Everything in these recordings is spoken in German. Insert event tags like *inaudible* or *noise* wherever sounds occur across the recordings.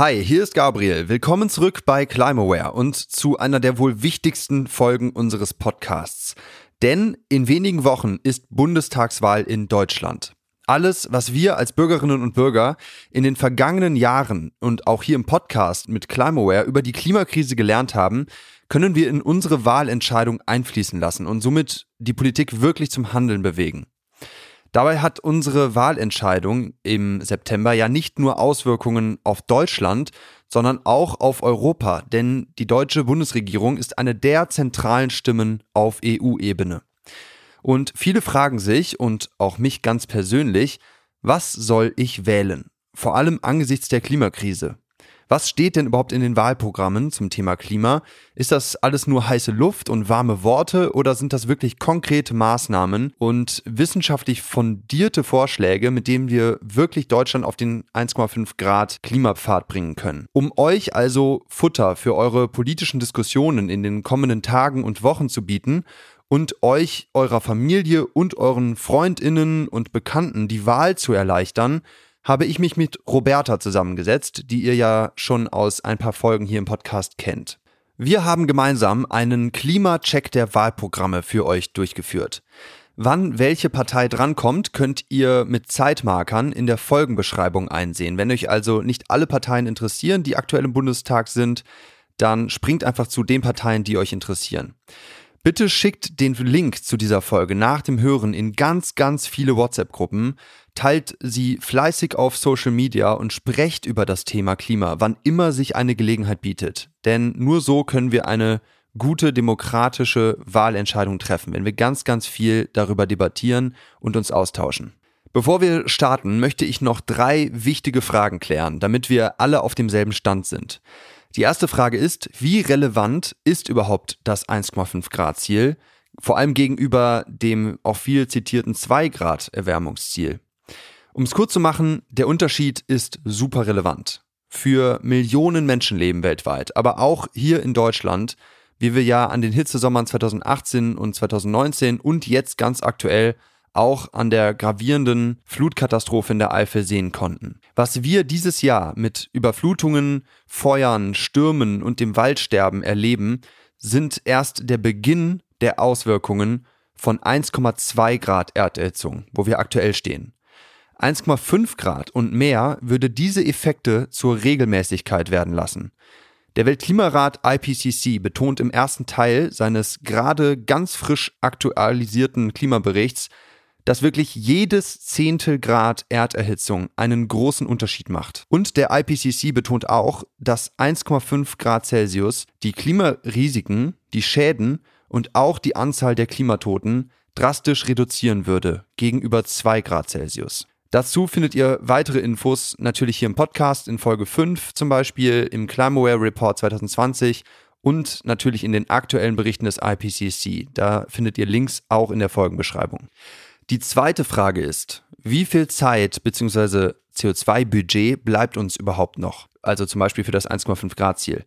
Hi, hier ist Gabriel. Willkommen zurück bei Climaware und zu einer der wohl wichtigsten Folgen unseres Podcasts. Denn in wenigen Wochen ist Bundestagswahl in Deutschland. Alles, was wir als Bürgerinnen und Bürger in den vergangenen Jahren und auch hier im Podcast mit Climaware über die Klimakrise gelernt haben, können wir in unsere Wahlentscheidung einfließen lassen und somit die Politik wirklich zum Handeln bewegen. Dabei hat unsere Wahlentscheidung im September ja nicht nur Auswirkungen auf Deutschland, sondern auch auf Europa, denn die deutsche Bundesregierung ist eine der zentralen Stimmen auf EU-Ebene. Und viele fragen sich, und auch mich ganz persönlich, was soll ich wählen? Vor allem angesichts der Klimakrise. Was steht denn überhaupt in den Wahlprogrammen zum Thema Klima? Ist das alles nur heiße Luft und warme Worte oder sind das wirklich konkrete Maßnahmen und wissenschaftlich fundierte Vorschläge, mit denen wir wirklich Deutschland auf den 1,5 Grad Klimapfad bringen können? Um euch also Futter für eure politischen Diskussionen in den kommenden Tagen und Wochen zu bieten und euch, eurer Familie und euren Freundinnen und Bekannten die Wahl zu erleichtern, habe ich mich mit Roberta zusammengesetzt, die ihr ja schon aus ein paar Folgen hier im Podcast kennt. Wir haben gemeinsam einen Klimacheck der Wahlprogramme für euch durchgeführt. Wann welche Partei drankommt, könnt ihr mit Zeitmarkern in der Folgenbeschreibung einsehen. Wenn euch also nicht alle Parteien interessieren, die aktuell im Bundestag sind, dann springt einfach zu den Parteien, die euch interessieren. Bitte schickt den Link zu dieser Folge nach dem Hören in ganz, ganz viele WhatsApp-Gruppen, teilt sie fleißig auf Social Media und sprecht über das Thema Klima, wann immer sich eine Gelegenheit bietet. Denn nur so können wir eine gute demokratische Wahlentscheidung treffen, wenn wir ganz, ganz viel darüber debattieren und uns austauschen. Bevor wir starten, möchte ich noch drei wichtige Fragen klären, damit wir alle auf demselben Stand sind. Die erste Frage ist, wie relevant ist überhaupt das 1,5 Grad Ziel, vor allem gegenüber dem auch viel zitierten 2 Grad Erwärmungsziel? Um es kurz zu machen, der Unterschied ist super relevant. Für Millionen Menschenleben weltweit, aber auch hier in Deutschland, wie wir ja an den Hitzesommern 2018 und 2019 und jetzt ganz aktuell auch an der gravierenden Flutkatastrophe in der Eifel sehen konnten. Was wir dieses Jahr mit Überflutungen, Feuern, Stürmen und dem Waldsterben erleben, sind erst der Beginn der Auswirkungen von 1,2 Grad Erderhitzung, wo wir aktuell stehen. 1,5 Grad und mehr würde diese Effekte zur Regelmäßigkeit werden lassen. Der Weltklimarat IPCC betont im ersten Teil seines gerade ganz frisch aktualisierten Klimaberichts, dass wirklich jedes Zehntel Grad Erderhitzung einen großen Unterschied macht. Und der IPCC betont auch, dass 1,5 Grad Celsius die Klimarisiken, die Schäden und auch die Anzahl der Klimatoten drastisch reduzieren würde gegenüber 2 Grad Celsius. Dazu findet ihr weitere Infos natürlich hier im Podcast in Folge 5 zum Beispiel, im Climaware Report 2020 und natürlich in den aktuellen Berichten des IPCC. Da findet ihr Links auch in der Folgenbeschreibung. Die zweite Frage ist, wie viel Zeit bzw. CO2-Budget bleibt uns überhaupt noch? Also zum Beispiel für das 1,5 Grad Ziel.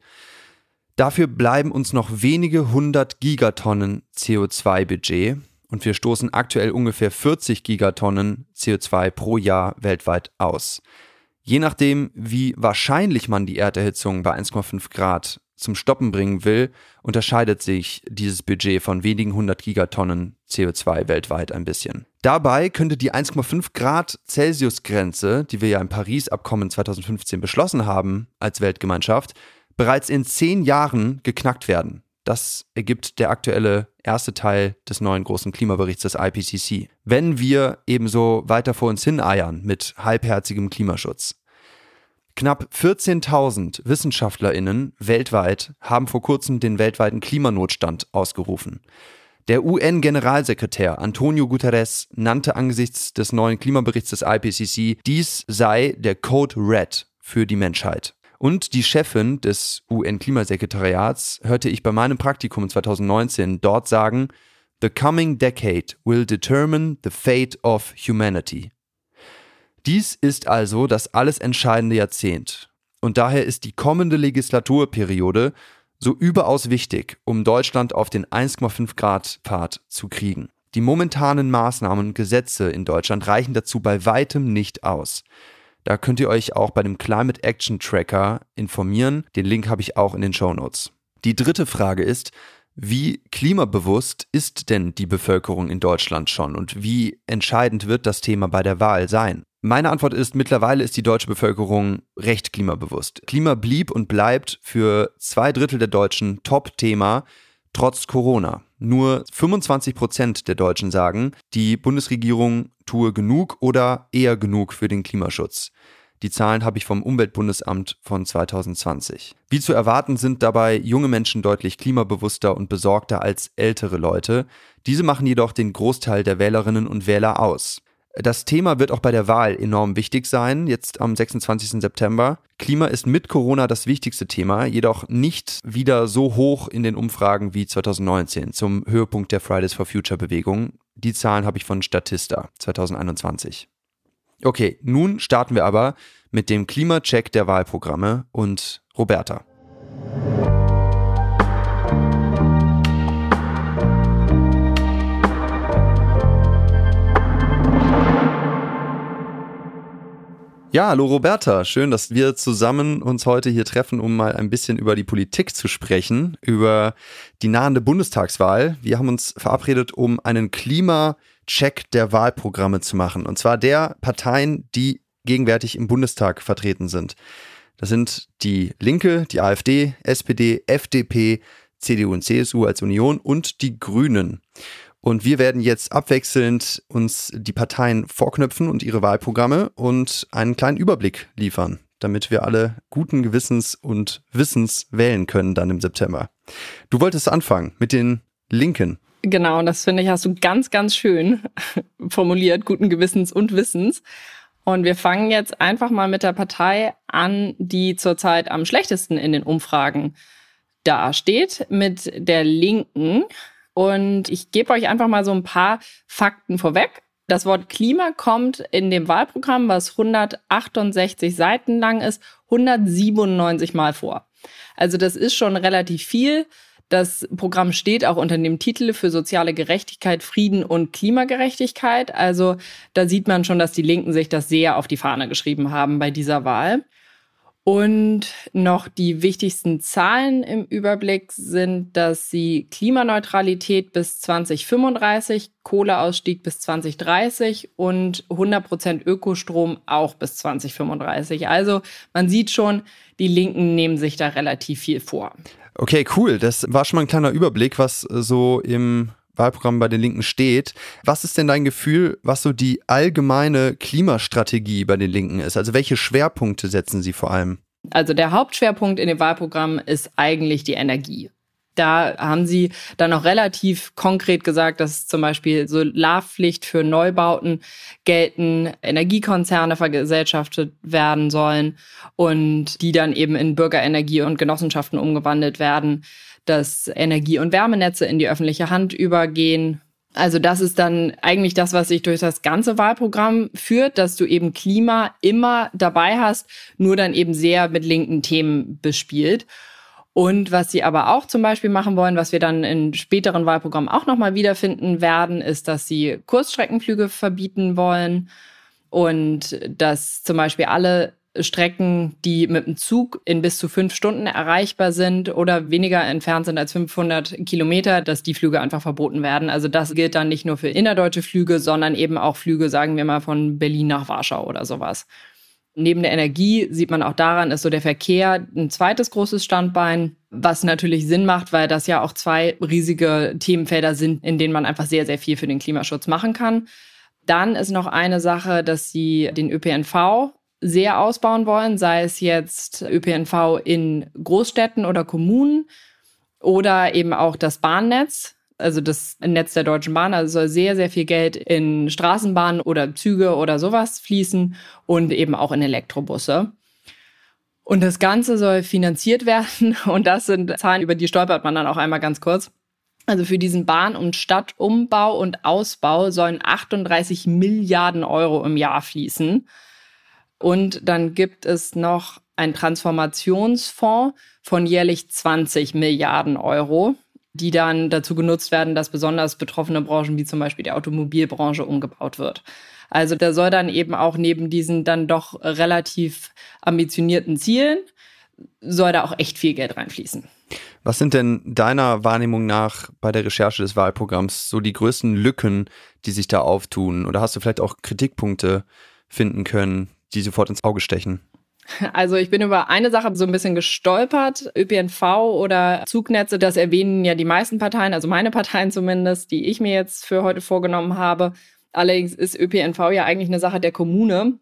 Dafür bleiben uns noch wenige hundert Gigatonnen CO2-Budget und wir stoßen aktuell ungefähr 40 Gigatonnen CO2 pro Jahr weltweit aus. Je nachdem, wie wahrscheinlich man die Erderhitzung bei 1,5 Grad zum Stoppen bringen will, unterscheidet sich dieses Budget von wenigen hundert Gigatonnen CO2 weltweit ein bisschen. Dabei könnte die 1,5 Grad Celsius-Grenze, die wir ja im Paris-Abkommen 2015 beschlossen haben als Weltgemeinschaft, bereits in zehn Jahren geknackt werden. Das ergibt der aktuelle erste Teil des neuen großen Klimaberichts des IPCC. Wenn wir ebenso weiter vor uns hin eiern mit halbherzigem Klimaschutz. Knapp 14.000 WissenschaftlerInnen weltweit haben vor kurzem den weltweiten Klimanotstand ausgerufen. Der UN-Generalsekretär Antonio Guterres nannte angesichts des neuen Klimaberichts des IPCC, dies sei der Code Red für die Menschheit. Und die Chefin des UN-Klimasekretariats hörte ich bei meinem Praktikum 2019 dort sagen, The coming decade will determine the fate of humanity. Dies ist also das alles entscheidende Jahrzehnt. Und daher ist die kommende Legislaturperiode so überaus wichtig, um Deutschland auf den 1,5 Grad Pfad zu kriegen. Die momentanen Maßnahmen und Gesetze in Deutschland reichen dazu bei weitem nicht aus. Da könnt ihr euch auch bei dem Climate Action Tracker informieren. Den Link habe ich auch in den Show Notes. Die dritte Frage ist, wie klimabewusst ist denn die Bevölkerung in Deutschland schon und wie entscheidend wird das Thema bei der Wahl sein? Meine Antwort ist, mittlerweile ist die deutsche Bevölkerung recht klimabewusst. Klima blieb und bleibt für zwei Drittel der Deutschen Top-Thema trotz Corona. Nur 25 Prozent der Deutschen sagen, die Bundesregierung tue genug oder eher genug für den Klimaschutz. Die Zahlen habe ich vom Umweltbundesamt von 2020. Wie zu erwarten sind dabei junge Menschen deutlich klimabewusster und besorgter als ältere Leute. Diese machen jedoch den Großteil der Wählerinnen und Wähler aus. Das Thema wird auch bei der Wahl enorm wichtig sein, jetzt am 26. September. Klima ist mit Corona das wichtigste Thema, jedoch nicht wieder so hoch in den Umfragen wie 2019 zum Höhepunkt der Fridays for Future Bewegung. Die Zahlen habe ich von Statista 2021. Okay, nun starten wir aber mit dem Klimacheck der Wahlprogramme und Roberta. Ja, hallo Roberta, schön, dass wir zusammen uns heute hier treffen, um mal ein bisschen über die Politik zu sprechen, über die nahende Bundestagswahl. Wir haben uns verabredet, um einen Klima Check der Wahlprogramme zu machen. Und zwar der Parteien, die gegenwärtig im Bundestag vertreten sind. Das sind die Linke, die AfD, SPD, FDP, CDU und CSU als Union und die Grünen. Und wir werden jetzt abwechselnd uns die Parteien vorknöpfen und ihre Wahlprogramme und einen kleinen Überblick liefern, damit wir alle guten Gewissens und Wissens wählen können dann im September. Du wolltest anfangen mit den Linken. Genau, das finde ich, hast du ganz, ganz schön *laughs* formuliert, guten Gewissens und Wissens. Und wir fangen jetzt einfach mal mit der Partei an, die zurzeit am schlechtesten in den Umfragen dasteht, mit der Linken. Und ich gebe euch einfach mal so ein paar Fakten vorweg. Das Wort Klima kommt in dem Wahlprogramm, was 168 Seiten lang ist, 197 Mal vor. Also das ist schon relativ viel. Das Programm steht auch unter dem Titel für soziale Gerechtigkeit, Frieden und Klimagerechtigkeit. Also da sieht man schon, dass die Linken sich das sehr auf die Fahne geschrieben haben bei dieser Wahl. Und noch die wichtigsten Zahlen im Überblick sind, dass sie Klimaneutralität bis 2035, Kohleausstieg bis 2030 und 100 Prozent Ökostrom auch bis 2035. Also man sieht schon, die Linken nehmen sich da relativ viel vor. Okay, cool. Das war schon mal ein kleiner Überblick, was so im Wahlprogramm bei den Linken steht. Was ist denn dein Gefühl, was so die allgemeine Klimastrategie bei den Linken ist? Also welche Schwerpunkte setzen sie vor allem? Also der Hauptschwerpunkt in dem Wahlprogramm ist eigentlich die Energie. Da haben sie dann auch relativ konkret gesagt, dass zum Beispiel Solarpflicht für Neubauten gelten, Energiekonzerne vergesellschaftet werden sollen und die dann eben in Bürgerenergie und Genossenschaften umgewandelt werden, dass Energie- und Wärmenetze in die öffentliche Hand übergehen. Also das ist dann eigentlich das, was sich durch das ganze Wahlprogramm führt, dass du eben Klima immer dabei hast, nur dann eben sehr mit linken Themen bespielt. Und was sie aber auch zum Beispiel machen wollen, was wir dann in späteren Wahlprogrammen auch nochmal wiederfinden werden, ist, dass sie Kurzstreckenflüge verbieten wollen und dass zum Beispiel alle Strecken, die mit dem Zug in bis zu fünf Stunden erreichbar sind oder weniger entfernt sind als 500 Kilometer, dass die Flüge einfach verboten werden. Also das gilt dann nicht nur für innerdeutsche Flüge, sondern eben auch Flüge, sagen wir mal, von Berlin nach Warschau oder sowas. Neben der Energie sieht man auch daran, ist so der Verkehr ein zweites großes Standbein, was natürlich Sinn macht, weil das ja auch zwei riesige Themenfelder sind, in denen man einfach sehr, sehr viel für den Klimaschutz machen kann. Dann ist noch eine Sache, dass sie den ÖPNV sehr ausbauen wollen, sei es jetzt ÖPNV in Großstädten oder Kommunen oder eben auch das Bahnnetz also das Netz der Deutschen Bahn, also soll sehr, sehr viel Geld in Straßenbahnen oder Züge oder sowas fließen und eben auch in Elektrobusse. Und das Ganze soll finanziert *laughs* werden. Und das sind Zahlen, über die stolpert man dann auch einmal ganz kurz. Also für diesen Bahn- und Stadtumbau und Ausbau sollen 38 Milliarden Euro im Jahr fließen. Und dann gibt es noch einen Transformationsfonds von jährlich 20 Milliarden Euro. die dann dazu genutzt werden, dass besonders betroffene Branchen wie zum Beispiel die Automobilbranche umgebaut wird. Also da soll dann eben auch neben diesen dann doch relativ ambitionierten Zielen, soll da auch echt viel Geld reinfließen. Was sind denn deiner Wahrnehmung nach bei der Recherche des Wahlprogramms so die größten Lücken, die sich da auftun? Oder hast du vielleicht auch Kritikpunkte finden können, die sofort ins Auge stechen? Also ich bin über eine Sache so ein bisschen gestolpert. ÖPNV oder Zugnetze, das erwähnen ja die meisten Parteien, also meine Parteien zumindest, die ich mir jetzt für heute vorgenommen habe. Allerdings ist ÖPNV ja eigentlich eine Sache der Kommune.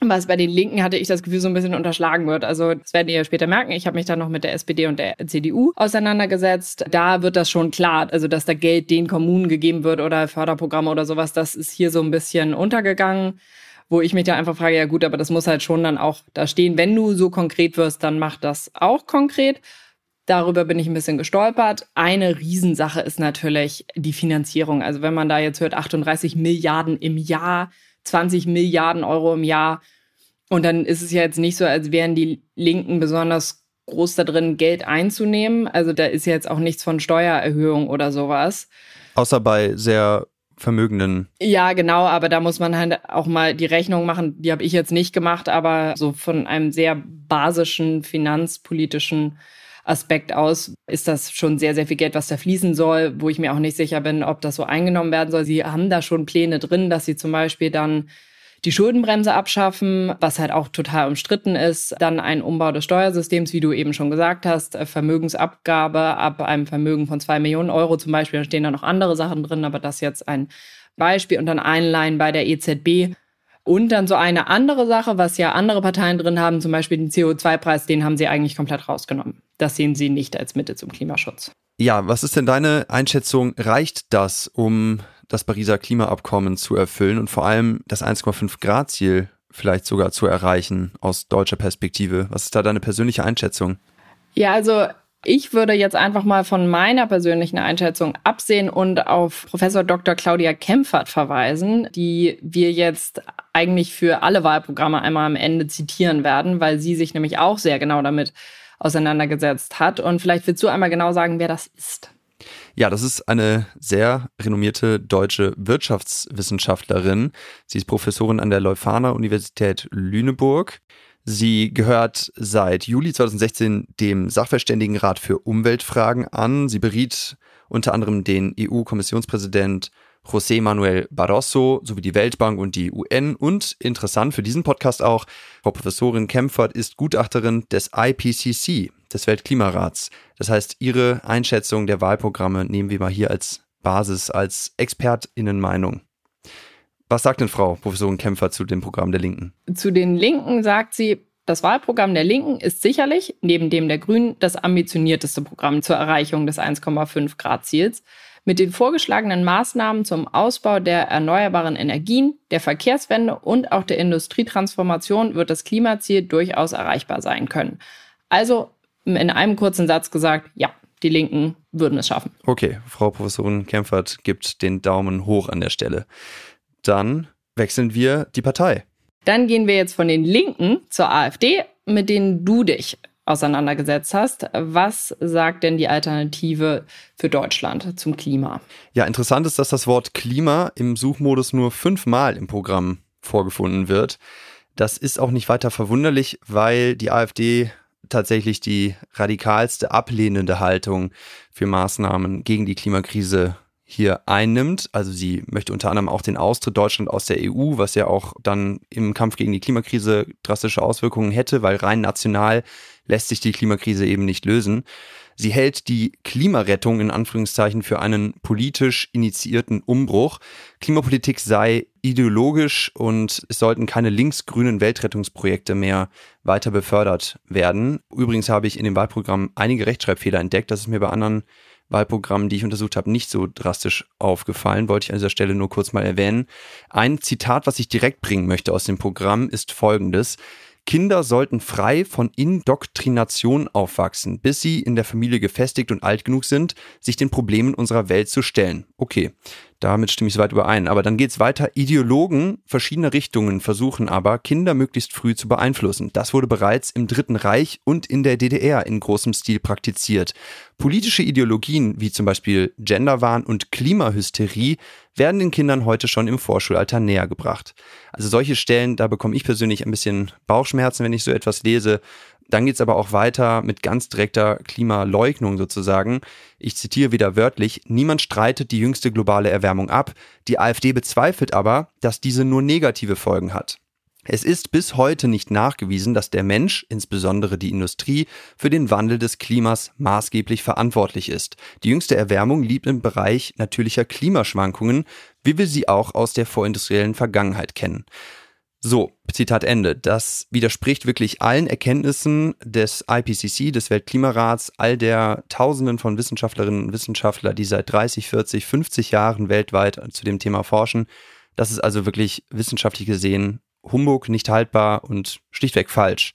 Was bei den Linken hatte ich das Gefühl so ein bisschen unterschlagen wird. Also das werden ihr später merken. Ich habe mich dann noch mit der SPD und der CDU auseinandergesetzt. Da wird das schon klar, also dass da Geld den Kommunen gegeben wird oder Förderprogramme oder sowas. Das ist hier so ein bisschen untergegangen wo ich mich da einfach frage, ja gut, aber das muss halt schon dann auch da stehen. Wenn du so konkret wirst, dann mach das auch konkret. Darüber bin ich ein bisschen gestolpert. Eine Riesensache ist natürlich die Finanzierung. Also wenn man da jetzt hört, 38 Milliarden im Jahr, 20 Milliarden Euro im Jahr. Und dann ist es ja jetzt nicht so, als wären die Linken besonders groß da drin, Geld einzunehmen. Also da ist jetzt auch nichts von Steuererhöhung oder sowas. Außer bei sehr Vermögenden. Ja, genau, aber da muss man halt auch mal die Rechnung machen. Die habe ich jetzt nicht gemacht, aber so von einem sehr basischen finanzpolitischen Aspekt aus ist das schon sehr, sehr viel Geld, was da fließen soll, wo ich mir auch nicht sicher bin, ob das so eingenommen werden soll. Sie haben da schon Pläne drin, dass sie zum Beispiel dann die Schuldenbremse abschaffen, was halt auch total umstritten ist. Dann ein Umbau des Steuersystems, wie du eben schon gesagt hast, äh, Vermögensabgabe ab einem Vermögen von zwei Millionen Euro zum Beispiel. Da stehen da noch andere Sachen drin, aber das jetzt ein Beispiel und dann Einleihen bei der EZB. Und dann so eine andere Sache, was ja andere Parteien drin haben, zum Beispiel den CO2-Preis, den haben sie eigentlich komplett rausgenommen. Das sehen sie nicht als Mittel zum Klimaschutz. Ja, was ist denn deine Einschätzung? Reicht das, um das Pariser Klimaabkommen zu erfüllen und vor allem das 1,5 Grad Ziel vielleicht sogar zu erreichen aus deutscher Perspektive? Was ist da deine persönliche Einschätzung? Ja, also ich würde jetzt einfach mal von meiner persönlichen Einschätzung absehen und auf Professor Dr. Claudia Kempfert verweisen, die wir jetzt eigentlich für alle Wahlprogramme einmal am Ende zitieren werden, weil sie sich nämlich auch sehr genau damit auseinandergesetzt hat. Und vielleicht willst du einmal genau sagen, wer das ist. Ja, das ist eine sehr renommierte deutsche Wirtschaftswissenschaftlerin. Sie ist Professorin an der Leuphana Universität Lüneburg. Sie gehört seit Juli 2016 dem Sachverständigenrat für Umweltfragen an. Sie beriet unter anderem den EU-Kommissionspräsident José Manuel Barroso sowie die Weltbank und die UN. Und interessant für diesen Podcast auch, Frau Professorin Kempfert ist Gutachterin des IPCC, des Weltklimarats. Das heißt, Ihre Einschätzung der Wahlprogramme nehmen wir mal hier als Basis, als Expertinnenmeinung. Was sagt denn Frau Professorin Kempfert zu dem Programm der Linken? Zu den Linken sagt sie, das Wahlprogramm der Linken ist sicherlich, neben dem der Grünen, das ambitionierteste Programm zur Erreichung des 1,5 Grad Ziels. Mit den vorgeschlagenen Maßnahmen zum Ausbau der erneuerbaren Energien, der Verkehrswende und auch der Industrietransformation wird das Klimaziel durchaus erreichbar sein können. Also in einem kurzen Satz gesagt, ja, die Linken würden es schaffen. Okay, Frau Professorin Kempfert gibt den Daumen hoch an der Stelle. Dann wechseln wir die Partei. Dann gehen wir jetzt von den Linken zur AfD, mit denen du dich auseinandergesetzt hast. Was sagt denn die Alternative für Deutschland zum Klima? Ja, interessant ist, dass das Wort Klima im Suchmodus nur fünfmal im Programm vorgefunden wird. Das ist auch nicht weiter verwunderlich, weil die AfD tatsächlich die radikalste ablehnende Haltung für Maßnahmen gegen die Klimakrise hier einnimmt. Also sie möchte unter anderem auch den Austritt Deutschland aus der EU, was ja auch dann im Kampf gegen die Klimakrise drastische Auswirkungen hätte, weil rein national lässt sich die Klimakrise eben nicht lösen. Sie hält die Klimarettung in Anführungszeichen für einen politisch initiierten Umbruch. Klimapolitik sei ideologisch und es sollten keine linksgrünen Weltrettungsprojekte mehr weiter befördert werden. Übrigens habe ich in dem Wahlprogramm einige Rechtschreibfehler entdeckt. Das ist mir bei anderen Wahlprogrammen, die ich untersucht habe, nicht so drastisch aufgefallen. Wollte ich an dieser Stelle nur kurz mal erwähnen. Ein Zitat, was ich direkt bringen möchte aus dem Programm, ist folgendes. Kinder sollten frei von Indoktrination aufwachsen, bis sie in der Familie gefestigt und alt genug sind, sich den Problemen unserer Welt zu stellen. Okay, Damit stimme ich soweit überein. Aber dann geht's weiter. Ideologen verschiedener Richtungen versuchen aber, Kinder möglichst früh zu beeinflussen. Das wurde bereits im Dritten Reich und in der DDR in großem Stil praktiziert. Politische Ideologien wie zum Beispiel Genderwahn und Klimahysterie werden den Kindern heute schon im Vorschulalter näher gebracht. Also solche Stellen, da bekomme ich persönlich ein bisschen Bauchschmerzen, wenn ich so etwas lese. Dann geht's aber auch weiter mit ganz direkter Klimaleugnung sozusagen. Ich zitiere wieder wörtlich, niemand streitet die jüngste globale Erwärmung ab, die AfD bezweifelt aber, dass diese nur negative Folgen hat. Es ist bis heute nicht nachgewiesen, dass der Mensch, insbesondere die Industrie, für den Wandel des Klimas maßgeblich verantwortlich ist. Die jüngste Erwärmung liegt im Bereich natürlicher Klimaschwankungen, wie wir sie auch aus der vorindustriellen Vergangenheit kennen. So, Zitat Ende. Das widerspricht wirklich allen Erkenntnissen des IPCC, des Weltklimarats, all der Tausenden von Wissenschaftlerinnen und Wissenschaftler, die seit 30, 40, 50 Jahren weltweit zu dem Thema forschen. Das ist also wirklich wissenschaftlich gesehen Humbug, nicht haltbar und schlichtweg falsch.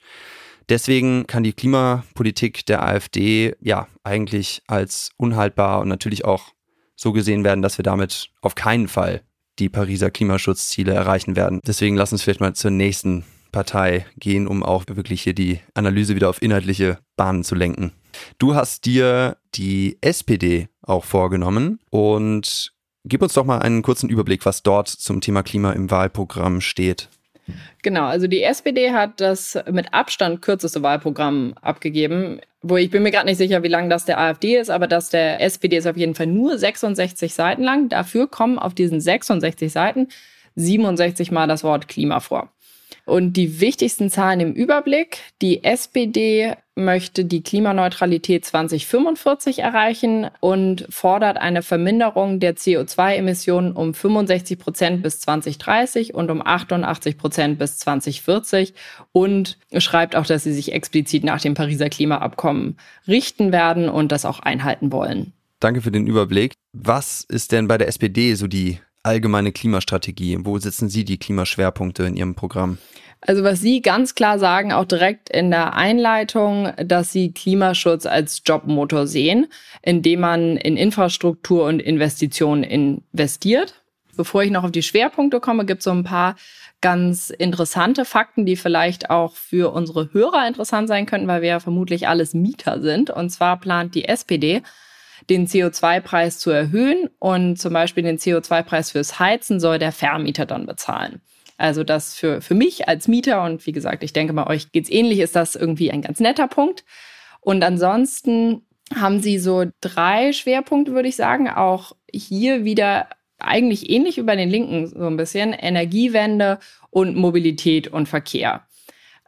Deswegen kann die Klimapolitik der AfD ja eigentlich als unhaltbar und natürlich auch so gesehen werden, dass wir damit auf keinen Fall die Pariser Klimaschutzziele erreichen werden. Deswegen lass uns vielleicht mal zur nächsten Partei gehen, um auch wirklich hier die Analyse wieder auf inhaltliche Bahnen zu lenken. Du hast dir die SPD auch vorgenommen und gib uns doch mal einen kurzen Überblick, was dort zum Thema Klima im Wahlprogramm steht. Genau, also die SPD hat das mit Abstand kürzeste Wahlprogramm abgegeben. Wo ich bin mir gerade nicht sicher, wie lang das der AfD ist, aber das der SPD ist auf jeden Fall nur 66 Seiten lang. Dafür kommen auf diesen 66 Seiten 67 Mal das Wort Klima vor. Und die wichtigsten Zahlen im Überblick. Die SPD möchte die Klimaneutralität 2045 erreichen und fordert eine Verminderung der CO2-Emissionen um 65 Prozent bis 2030 und um 88 Prozent bis 2040 und schreibt auch, dass sie sich explizit nach dem Pariser Klimaabkommen richten werden und das auch einhalten wollen. Danke für den Überblick. Was ist denn bei der SPD so die allgemeine Klimastrategie? Wo setzen Sie die Klimaschwerpunkte in Ihrem Programm? Also was Sie ganz klar sagen, auch direkt in der Einleitung, dass Sie Klimaschutz als Jobmotor sehen, indem man in Infrastruktur und Investitionen investiert. Bevor ich noch auf die Schwerpunkte komme, gibt es so ein paar ganz interessante Fakten, die vielleicht auch für unsere Hörer interessant sein könnten, weil wir ja vermutlich alles Mieter sind. Und zwar plant die SPD, den CO2-Preis zu erhöhen und zum Beispiel den CO2-Preis fürs Heizen soll der Vermieter dann bezahlen. Also das für, für mich als Mieter und wie gesagt, ich denke mal, euch geht's ähnlich, ist das irgendwie ein ganz netter Punkt. Und ansonsten haben sie so drei Schwerpunkte, würde ich sagen. Auch hier wieder eigentlich ähnlich bei den Linken so ein bisschen Energiewende und Mobilität und Verkehr.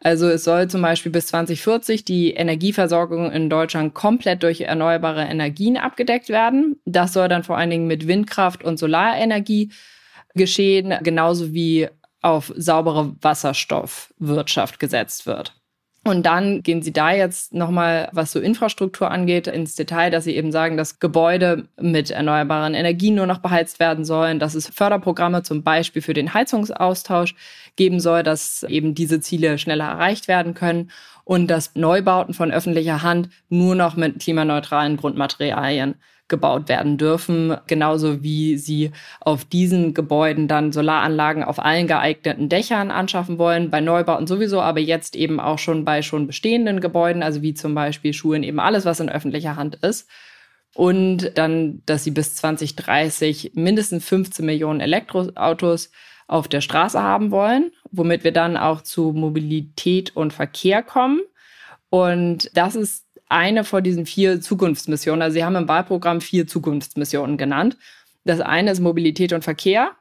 Also es soll zum Beispiel bis 2040 die Energieversorgung in Deutschland komplett durch erneuerbare Energien abgedeckt werden. Das soll dann vor allen Dingen mit Windkraft und Solarenergie geschehen, genauso wie auf saubere Wasserstoffwirtschaft gesetzt wird. Und dann gehen Sie da jetzt nochmal, was so Infrastruktur angeht, ins Detail, dass Sie eben sagen, dass Gebäude mit erneuerbaren Energien nur noch beheizt werden sollen, dass es Förderprogramme zum Beispiel für den Heizungsaustausch geben soll, dass eben diese Ziele schneller erreicht werden können und dass Neubauten von öffentlicher Hand nur noch mit klimaneutralen Grundmaterialien gebaut werden dürfen, genauso wie sie auf diesen Gebäuden dann Solaranlagen auf allen geeigneten Dächern anschaffen wollen, bei Neubauten sowieso, aber jetzt eben auch schon bei schon bestehenden Gebäuden, also wie zum Beispiel Schulen, eben alles, was in öffentlicher Hand ist. Und dann, dass sie bis 2030 mindestens 15 Millionen Elektroautos auf der Straße haben wollen, womit wir dann auch zu Mobilität und Verkehr kommen. Und das ist eine von diesen vier Zukunftsmissionen. Also Sie haben im Wahlprogramm vier Zukunftsmissionen genannt. Das eine ist Mobilität und Verkehr.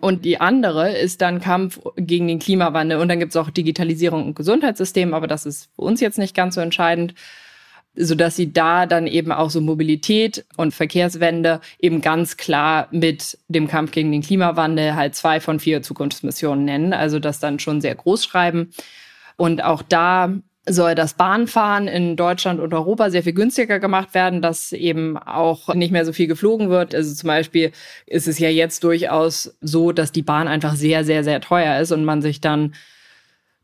Und die andere ist dann Kampf gegen den Klimawandel. Und dann gibt es auch Digitalisierung und Gesundheitssystem, aber das ist für uns jetzt nicht ganz so entscheidend, sodass sie da dann eben auch so Mobilität und Verkehrswende eben ganz klar mit dem Kampf gegen den Klimawandel halt zwei von vier Zukunftsmissionen nennen. Also das dann schon sehr groß schreiben. Und auch da soll das Bahnfahren in Deutschland und Europa sehr viel günstiger gemacht werden, dass eben auch nicht mehr so viel geflogen wird. Also zum Beispiel ist es ja jetzt durchaus so, dass die Bahn einfach sehr, sehr, sehr teuer ist und man sich dann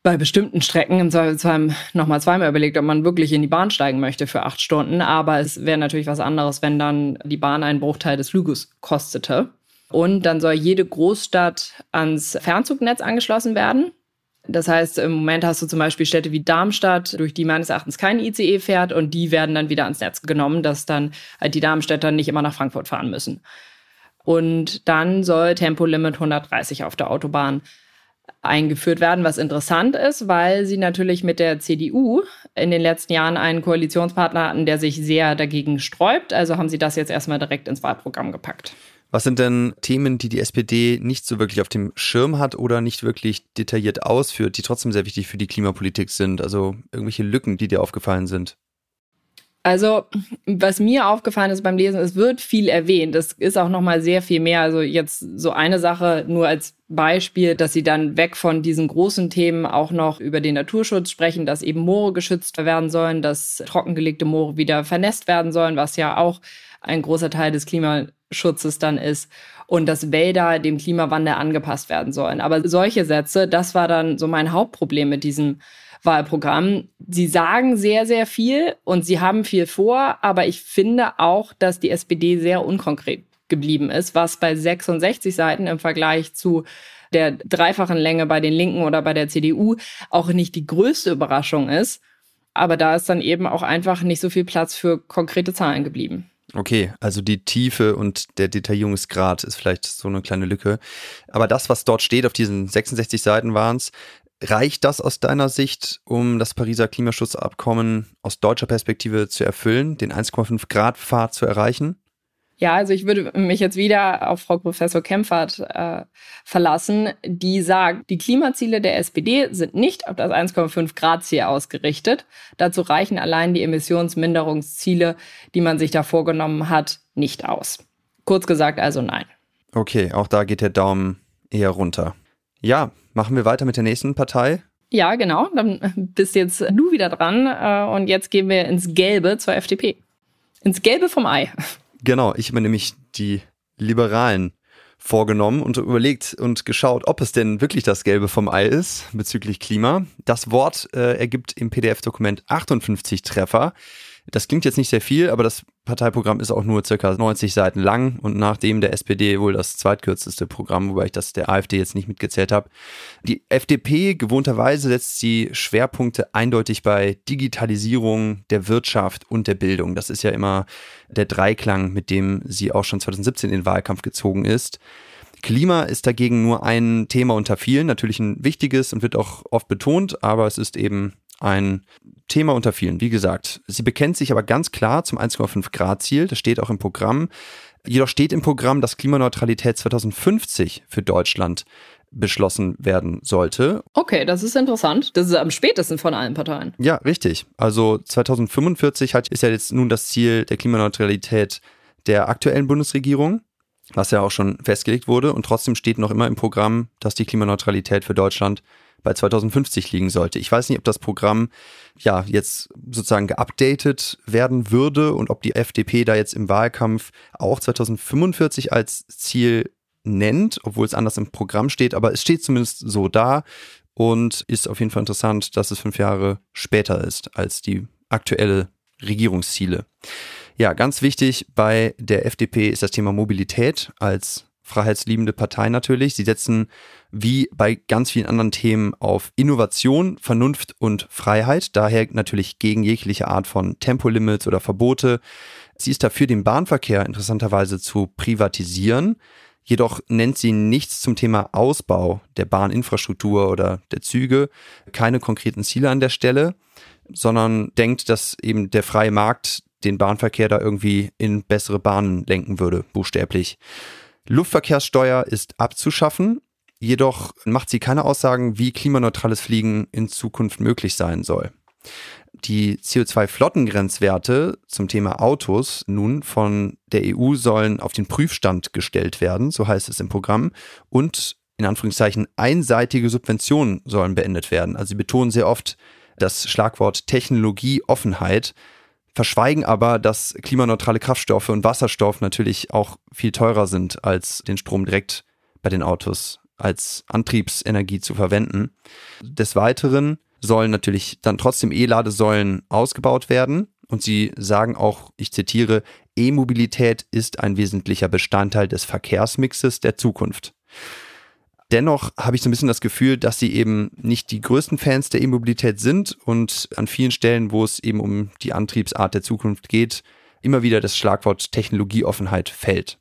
bei bestimmten Strecken im Zweifelsfall nochmal zweimal überlegt, ob man wirklich in die Bahn steigen möchte für acht Stunden. Aber es wäre natürlich was anderes, wenn dann die Bahn einen Bruchteil des Fluges kostete. Und dann soll jede Großstadt ans Fernzugnetz angeschlossen werden. Das heißt, im Moment hast du zum Beispiel Städte wie Darmstadt, durch die meines Erachtens kein ICE fährt und die werden dann wieder ans Netz genommen, dass dann halt die Darmstädter nicht immer nach Frankfurt fahren müssen. Und dann soll Tempolimit 130 auf der Autobahn eingeführt werden, was interessant ist, weil sie natürlich mit der CDU in den letzten Jahren einen Koalitionspartner hatten, der sich sehr dagegen sträubt. Also haben sie das jetzt erstmal direkt ins Wahlprogramm gepackt. Was sind denn Themen, die die SPD nicht so wirklich auf dem Schirm hat oder nicht wirklich detailliert ausführt, die trotzdem sehr wichtig für die Klimapolitik sind? Also irgendwelche Lücken, die dir aufgefallen sind? Also, was mir aufgefallen ist beim Lesen, es wird viel erwähnt. Es ist auch noch mal sehr viel mehr. Also jetzt so eine Sache nur als Beispiel, dass sie dann weg von diesen großen Themen auch noch über den Naturschutz sprechen, dass eben Moore geschützt werden sollen, dass trockengelegte Moore wieder vernässt werden sollen, was ja auch ein großer Teil des Klimaschutzes dann ist und dass Wälder dem Klimawandel angepasst werden sollen. Aber solche Sätze, das war dann so mein Hauptproblem mit diesem Wahlprogramm. Sie sagen sehr, sehr viel und sie haben viel vor, aber ich finde auch, dass die SPD sehr unkonkret geblieben ist, was bei 66 Seiten im Vergleich zu der dreifachen Länge bei den Linken oder bei der CDU auch nicht die größte Überraschung ist. Aber da ist dann eben auch einfach nicht so viel Platz für konkrete Zahlen geblieben. Okay, also die Tiefe und der Detaillierungsgrad ist vielleicht so eine kleine Lücke. Aber das, was dort steht, auf diesen 66 Seiten waren es, Reicht das aus deiner Sicht, um das Pariser Klimaschutzabkommen aus deutscher Perspektive zu erfüllen, den 1,5 Grad Pfad zu erreichen? Ja, also ich würde mich jetzt wieder auf Frau Professor Kempfert äh, verlassen, die sagt, die Klimaziele der SPD sind nicht auf das 1,5 Grad Ziel ausgerichtet. Dazu reichen allein die Emissionsminderungsziele, die man sich da vorgenommen hat, nicht aus. Kurz gesagt also nein. Okay, auch da geht der Daumen eher runter. Ja, machen wir weiter mit der nächsten Partei. Ja, genau. Dann bist jetzt du wieder dran. Äh, und jetzt gehen wir ins Gelbe zur FDP. Ins Gelbe vom Ei. Genau, ich habe nämlich die Liberalen vorgenommen und überlegt und geschaut, ob es denn wirklich das Gelbe vom Ei ist bezüglich Klima. Das Wort äh, ergibt im PDF-Dokument 58 Treffer. Das klingt jetzt nicht sehr viel, aber das Parteiprogramm ist auch nur circa 90 Seiten lang und nachdem der SPD wohl das zweitkürzeste Programm, wobei ich das der AfD jetzt nicht mitgezählt habe. Die FDP gewohnterweise setzt die Schwerpunkte eindeutig bei Digitalisierung der Wirtschaft und der Bildung. Das ist ja immer der Dreiklang, mit dem sie auch schon 2017 in den Wahlkampf gezogen ist. Klima ist dagegen nur ein Thema unter vielen, natürlich ein wichtiges und wird auch oft betont, aber es ist eben ein Thema unter vielen. Wie gesagt, sie bekennt sich aber ganz klar zum 1,5 Grad Ziel. Das steht auch im Programm. Jedoch steht im Programm, dass Klimaneutralität 2050 für Deutschland beschlossen werden sollte. Okay, das ist interessant. Das ist am spätesten von allen Parteien. Ja, richtig. Also 2045 hat, ist ja jetzt nun das Ziel der Klimaneutralität der aktuellen Bundesregierung, was ja auch schon festgelegt wurde. Und trotzdem steht noch immer im Programm, dass die Klimaneutralität für Deutschland bei 2050 liegen sollte. Ich weiß nicht, ob das Programm ja jetzt sozusagen geupdatet werden würde und ob die FDP da jetzt im Wahlkampf auch 2045 als Ziel nennt, obwohl es anders im Programm steht, aber es steht zumindest so da und ist auf jeden Fall interessant, dass es fünf Jahre später ist als die aktuelle Regierungsziele. Ja, ganz wichtig bei der FDP ist das Thema Mobilität als freiheitsliebende Partei natürlich. Sie setzen wie bei ganz vielen anderen Themen auf Innovation, Vernunft und Freiheit. Daher natürlich gegen jegliche Art von Tempolimits oder Verbote. Sie ist dafür, den Bahnverkehr interessanterweise zu privatisieren. Jedoch nennt sie nichts zum Thema Ausbau der Bahninfrastruktur oder der Züge, keine konkreten Ziele an der Stelle, sondern denkt, dass eben der freie Markt den Bahnverkehr da irgendwie in bessere Bahnen lenken würde, buchstäblich. Luftverkehrssteuer ist abzuschaffen, jedoch macht sie keine Aussagen, wie klimaneutrales Fliegen in Zukunft möglich sein soll. Die CO2-Flottengrenzwerte zum Thema Autos nun von der EU sollen auf den Prüfstand gestellt werden, so heißt es im Programm, und in Anführungszeichen einseitige Subventionen sollen beendet werden. Also sie betonen sehr oft das Schlagwort Technologieoffenheit, verschweigen aber, dass klimaneutrale Kraftstoffe und Wasserstoff natürlich auch viel teurer sind, als den Strom direkt bei den Autos als Antriebsenergie zu verwenden. Des Weiteren sollen natürlich dann trotzdem E-Ladesäulen ausgebaut werden. Und sie sagen auch, ich zitiere, E-Mobilität ist ein wesentlicher Bestandteil des Verkehrsmixes der Zukunft. Dennoch habe ich so ein bisschen das Gefühl, dass sie eben nicht die größten Fans der E-Mobilität sind und an vielen Stellen, wo es eben um die Antriebsart der Zukunft geht, immer wieder das Schlagwort Technologieoffenheit fällt.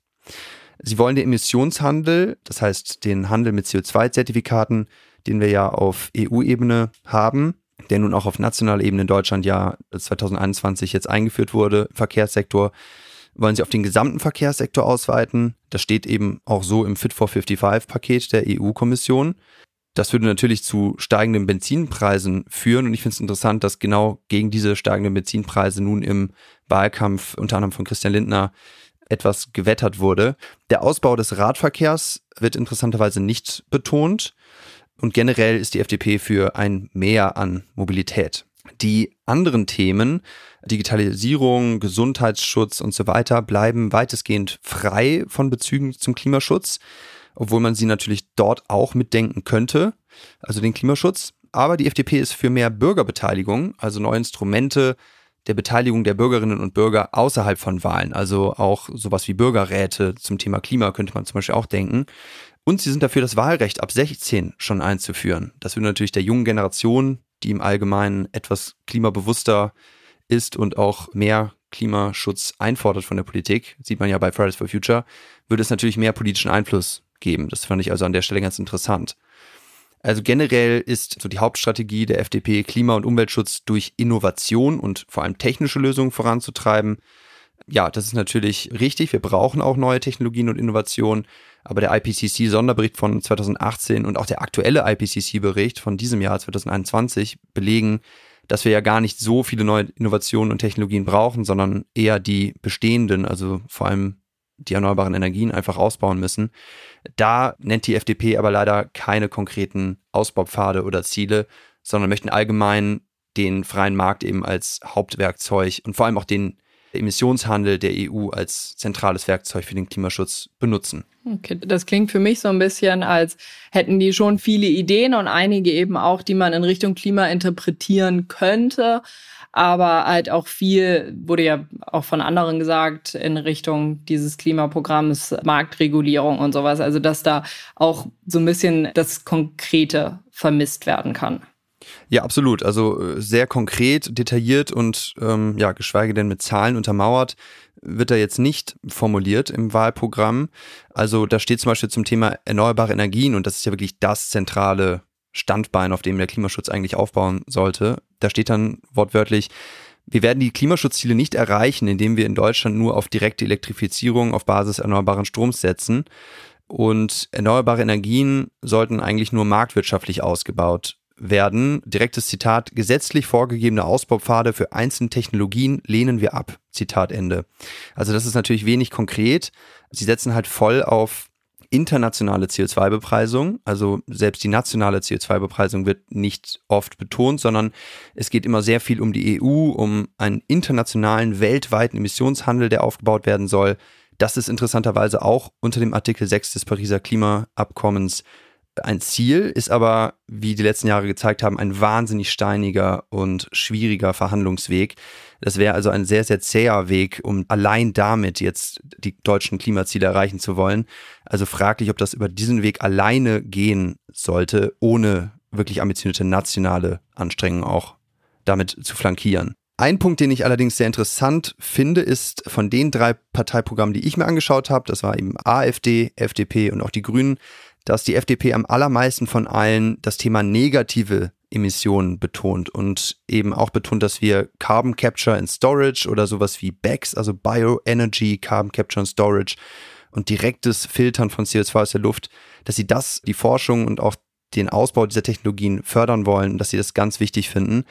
Sie wollen den Emissionshandel, das heißt den Handel mit CO2-Zertifikaten, den wir ja auf EU-Ebene haben, der nun auch auf nationaler Ebene in Deutschland ja 2021 jetzt eingeführt wurde, Verkehrssektor, wollen sie auf den gesamten Verkehrssektor ausweiten. Das steht eben auch so im Fit for 55-Paket der EU-Kommission. Das würde natürlich zu steigenden Benzinpreisen führen und ich finde es interessant, dass genau gegen diese steigenden Benzinpreise nun im Wahlkampf unter anderem von Christian Lindner etwas gewettert wurde. Der Ausbau des Radverkehrs wird interessanterweise nicht betont und generell ist die FDP für ein Mehr an Mobilität. Die anderen Themen, Digitalisierung, Gesundheitsschutz und so weiter, bleiben weitestgehend frei von Bezügen zum Klimaschutz, obwohl man sie natürlich dort auch mitdenken könnte, also den Klimaschutz. Aber die FDP ist für mehr Bürgerbeteiligung, also neue Instrumente der Beteiligung der Bürgerinnen und Bürger außerhalb von Wahlen, also auch sowas wie Bürgerräte zum Thema Klima könnte man zum Beispiel auch denken. Und sie sind dafür, das Wahlrecht ab 16 schon einzuführen. Das würde natürlich der jungen Generation, die im Allgemeinen etwas klimabewusster ist und auch mehr Klimaschutz einfordert von der Politik, sieht man ja bei Fridays for Future, würde es natürlich mehr politischen Einfluss geben. Das fand ich also an der Stelle ganz interessant. Also generell ist so die Hauptstrategie der FDP, Klima- und Umweltschutz durch Innovation und vor allem technische Lösungen voranzutreiben. Ja, das ist natürlich richtig. Wir brauchen auch neue Technologien und Innovationen. Aber der IPCC-Sonderbericht von 2018 und auch der aktuelle IPCC-Bericht von diesem Jahr 2021 belegen, dass wir ja gar nicht so viele neue Innovationen und Technologien brauchen, sondern eher die bestehenden, also vor allem die erneuerbaren Energien einfach ausbauen müssen. Da nennt die FDP aber leider keine konkreten Ausbaupfade oder Ziele, sondern möchten allgemein den freien Markt eben als Hauptwerkzeug und vor allem auch den Emissionshandel der EU als zentrales Werkzeug für den Klimaschutz benutzen. Okay, das klingt für mich so ein bisschen, als hätten die schon viele Ideen und einige eben auch, die man in Richtung Klima interpretieren könnte aber halt auch viel, wurde ja auch von anderen gesagt, in Richtung dieses Klimaprogramms, Marktregulierung und sowas. Also, dass da auch so ein bisschen das Konkrete vermisst werden kann. Ja, absolut. Also äh, sehr konkret, detailliert und ähm, ja, geschweige denn mit Zahlen untermauert wird da jetzt nicht formuliert im Wahlprogramm. Also da steht zum Beispiel zum Thema erneuerbare Energien und das ist ja wirklich das zentrale Standbein, auf dem der Klimaschutz eigentlich aufbauen sollte. Da steht dann wortwörtlich, wir werden die Klimaschutzziele nicht erreichen, indem wir in Deutschland nur auf direkte Elektrifizierung auf Basis erneuerbaren Stroms setzen. Und erneuerbare Energien sollten eigentlich nur marktwirtschaftlich ausgebaut werden. Direktes Zitat, gesetzlich vorgegebene Ausbaupfade für einzelne Technologien lehnen wir ab. Zitat Ende. Also das ist natürlich wenig konkret. Sie setzen halt voll auf internationale CO2-Bepreisung. Also selbst die nationale CO2-Bepreisung wird nicht oft betont, sondern es geht immer sehr viel um die EU, um einen internationalen, weltweiten Emissionshandel, der aufgebaut werden soll. Das ist interessanterweise auch unter dem Artikel 6 des Pariser Klimaabkommens ein Ziel, ist aber, wie die letzten Jahre gezeigt haben, ein wahnsinnig steiniger und schwieriger Verhandlungsweg. Das wäre also ein sehr, sehr zäher Weg, um allein damit jetzt die deutschen Klimaziele erreichen zu wollen. Also fraglich, ob das über diesen Weg alleine gehen sollte, ohne wirklich ambitionierte nationale Anstrengungen auch damit zu flankieren. Ein Punkt, den ich allerdings sehr interessant finde, ist von den drei Parteiprogrammen, die ich mir angeschaut habe, das war eben AfD, FDP und auch die Grünen, dass die FDP am allermeisten von allen das Thema negative Emissionen betont und eben auch betont, dass wir Carbon Capture and Storage oder sowas wie BECS, also Bioenergy, Carbon Capture and Storage und direktes Filtern von CO2 aus der Luft, dass sie das, die Forschung und auch den Ausbau dieser Technologien fördern wollen, dass sie das ganz wichtig finden.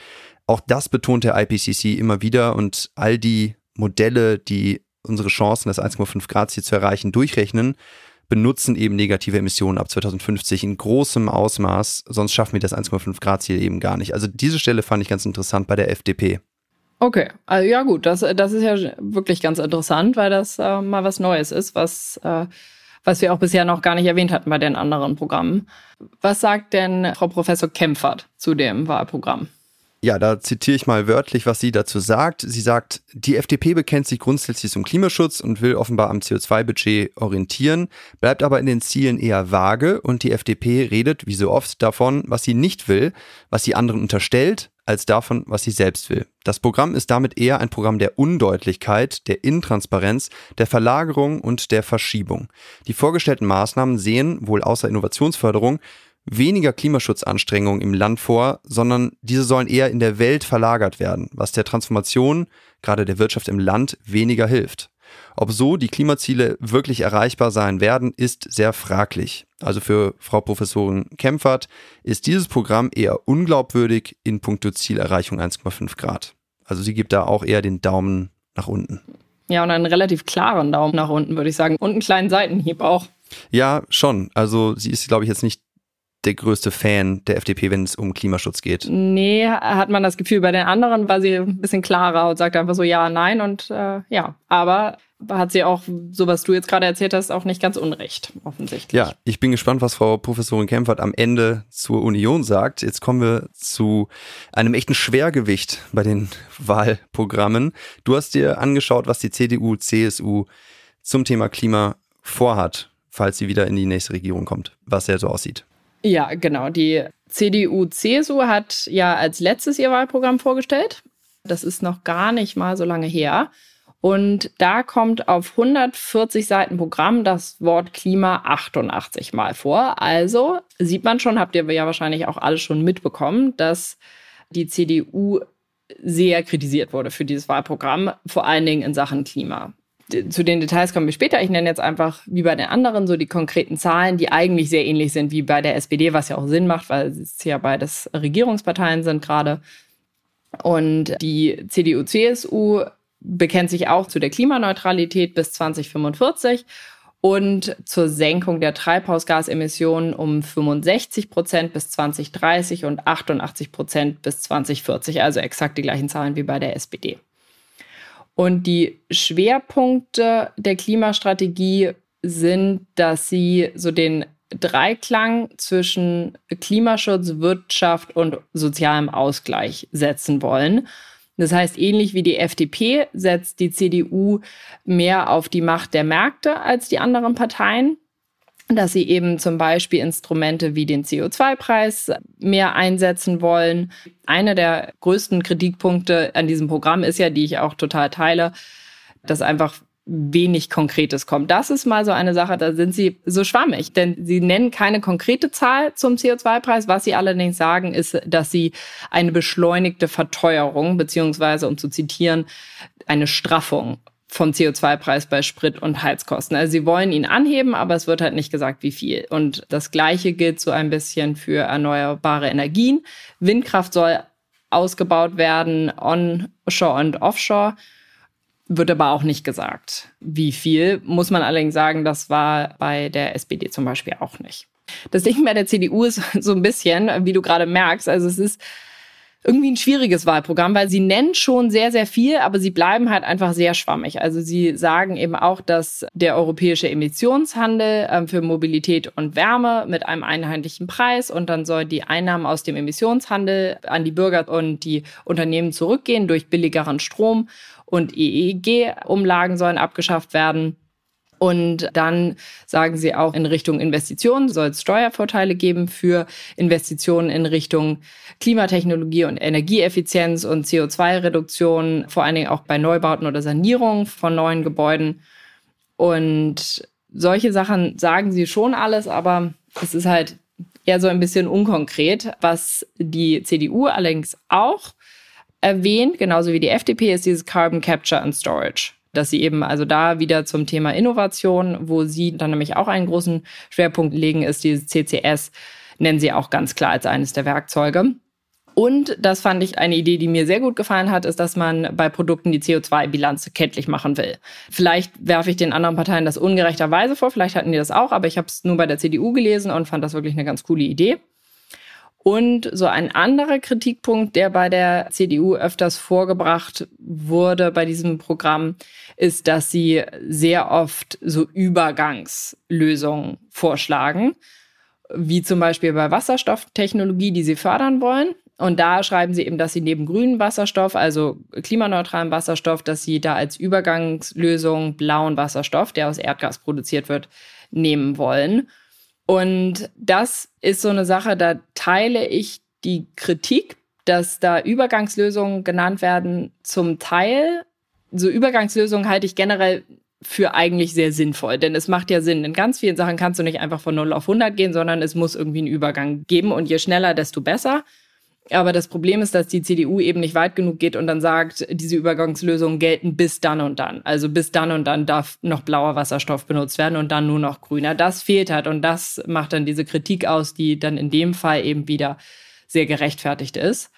Auch das betont der IPCC immer wieder und all die Modelle, die unsere Chancen, das 1,5 Grad Ziel zu erreichen, durchrechnen, benutzen eben negative Emissionen ab 2050 in großem Ausmaß, sonst schaffen wir das 1,5 Grad Ziel eben gar nicht. Also diese Stelle fand ich ganz interessant bei der FDP. Okay, also ja gut, das, das ist ja wirklich ganz interessant, weil das äh, mal was Neues ist, was, äh, was wir auch bisher noch gar nicht erwähnt hatten bei den anderen Programmen. Was sagt denn Frau Professor Kempfert zu dem Wahlprogramm? Ja, da zitiere ich mal wörtlich, was sie dazu sagt. Sie sagt, die FDP bekennt sich grundsätzlich zum Klimaschutz und will offenbar am CO2-Budget orientieren, bleibt aber in den Zielen eher vage und die FDP redet, wie so oft, davon, was sie nicht will, was sie anderen unterstellt, als davon, was sie selbst will. Das Programm ist damit eher ein Programm der Undeutlichkeit, der Intransparenz, der Verlagerung und der Verschiebung. Die vorgestellten Maßnahmen sehen, wohl außer Innovationsförderung, weniger Klimaschutzanstrengungen im Land vor, sondern diese sollen eher in der Welt verlagert werden, was der Transformation, gerade der Wirtschaft im Land, weniger hilft. Ob so die Klimaziele wirklich erreichbar sein werden, ist sehr fraglich. Also für Frau Professorin Kempfert ist dieses Programm eher unglaubwürdig in puncto Zielerreichung 1,5 Grad. Also sie gibt da auch eher den Daumen nach unten. Ja, und einen relativ klaren Daumen nach unten, würde ich sagen. Und einen kleinen Seitenhieb auch. Ja, schon. Also sie ist, glaube ich, jetzt nicht der größte Fan der FDP, wenn es um Klimaschutz geht. Nee, hat man das Gefühl. Bei den anderen war sie ein bisschen klarer und sagte einfach so ja, nein und äh, ja. Aber hat sie auch, so was du jetzt gerade erzählt hast, auch nicht ganz unrecht, offensichtlich. Ja, ich bin gespannt, was Frau Professorin Kempfert am Ende zur Union sagt. Jetzt kommen wir zu einem echten Schwergewicht bei den *laughs* Wahlprogrammen. Du hast dir angeschaut, was die CDU, CSU zum Thema Klima vorhat, falls sie wieder in die nächste Regierung kommt, was er so aussieht. Ja, genau. Die CDU-CSU hat ja als letztes ihr Wahlprogramm vorgestellt. Das ist noch gar nicht mal so lange her. Und da kommt auf 140 Seiten Programm das Wort Klima 88 Mal vor. Also sieht man schon, habt ihr ja wahrscheinlich auch alle schon mitbekommen, dass die CDU sehr kritisiert wurde für dieses Wahlprogramm, vor allen Dingen in Sachen Klima zu den Details kommen wir später. Ich nenne jetzt einfach wie bei den anderen so die konkreten Zahlen, die eigentlich sehr ähnlich sind wie bei der SPD, was ja auch Sinn macht, weil es ja beides Regierungsparteien sind gerade. Und die CDU, CSU bekennt sich auch zu der Klimaneutralität bis 2045 und zur Senkung der Treibhausgasemissionen um 65 Prozent bis 2030 und 88 Prozent bis 2040, also exakt die gleichen Zahlen wie bei der SPD. Und die Schwerpunkte der Klimastrategie sind, dass sie so den Dreiklang zwischen Klimaschutz, Wirtschaft und sozialem Ausgleich setzen wollen. Das heißt, ähnlich wie die FDP setzt die CDU mehr auf die Macht der Märkte als die anderen Parteien dass sie eben zum Beispiel Instrumente wie den CO2-Preis mehr einsetzen wollen. Einer der größten Kritikpunkte an diesem Programm ist ja, die ich auch total teile, dass einfach wenig Konkretes kommt. Das ist mal so eine Sache, da sind sie so schwammig, denn sie nennen keine konkrete Zahl zum CO2-Preis. Was sie allerdings sagen, ist, dass sie eine beschleunigte Verteuerung, beziehungsweise, um zu zitieren, eine Straffung vom CO2-Preis bei Sprit und Heizkosten. Also sie wollen ihn anheben, aber es wird halt nicht gesagt, wie viel. Und das Gleiche gilt so ein bisschen für erneuerbare Energien. Windkraft soll ausgebaut werden, onshore und offshore. Wird aber auch nicht gesagt, wie viel. Muss man allerdings sagen, das war bei der SPD zum Beispiel auch nicht. Das Ding bei der CDU ist *laughs* so ein bisschen, wie du gerade merkst, also es ist irgendwie ein schwieriges Wahlprogramm, weil sie nennen schon sehr, sehr viel, aber sie bleiben halt einfach sehr schwammig. Also sie sagen eben auch, dass der europäische Emissionshandel äh, für Mobilität und Wärme mit einem einheitlichen Preis und dann soll die Einnahmen aus dem Emissionshandel an die Bürger und die Unternehmen zurückgehen durch billigeren Strom und EEG-Umlagen sollen abgeschafft werden. Und dann sagen sie auch, in Richtung Investitionen soll es Steuervorteile geben für Investitionen in Richtung Klimatechnologie und Energieeffizienz und CO2-Reduktion, vor allen Dingen auch bei Neubauten oder Sanierung von neuen Gebäuden. Und solche Sachen sagen sie schon alles, aber es ist halt eher so ein bisschen unkonkret. Was die CDU allerdings auch erwähnt, genauso wie die FDP, ist dieses Carbon Capture and Storage dass sie eben also da wieder zum Thema Innovation, wo sie dann nämlich auch einen großen Schwerpunkt legen, ist dieses CCS, nennen sie auch ganz klar als eines der Werkzeuge. Und das fand ich eine Idee, die mir sehr gut gefallen hat, ist, dass man bei Produkten die CO2-Bilanz kenntlich machen will. Vielleicht werfe ich den anderen Parteien das ungerechterweise vor, vielleicht hatten die das auch, aber ich habe es nur bei der CDU gelesen und fand das wirklich eine ganz coole Idee. Und so ein anderer Kritikpunkt, der bei der CDU öfters vorgebracht wurde bei diesem Programm, ist, dass sie sehr oft so Übergangslösungen vorschlagen, wie zum Beispiel bei Wasserstofftechnologie, die sie fördern wollen. Und da schreiben sie eben, dass sie neben grünen Wasserstoff, also klimaneutralen Wasserstoff, dass sie da als Übergangslösung blauen Wasserstoff, der aus Erdgas produziert wird, nehmen wollen. Und das ist so eine Sache, da teile ich die Kritik, dass da Übergangslösungen genannt werden, zum Teil. So Übergangslösungen halte ich generell für eigentlich sehr sinnvoll, denn es macht ja Sinn. In ganz vielen Sachen kannst du nicht einfach von 0 auf 100 gehen, sondern es muss irgendwie einen Übergang geben und je schneller, desto besser. Aber das Problem ist, dass die CDU eben nicht weit genug geht und dann sagt, diese Übergangslösungen gelten bis dann und dann. Also bis dann und dann darf noch blauer Wasserstoff benutzt werden und dann nur noch grüner. Das fehlt halt und das macht dann diese Kritik aus, die dann in dem Fall eben wieder sehr gerechtfertigt ist.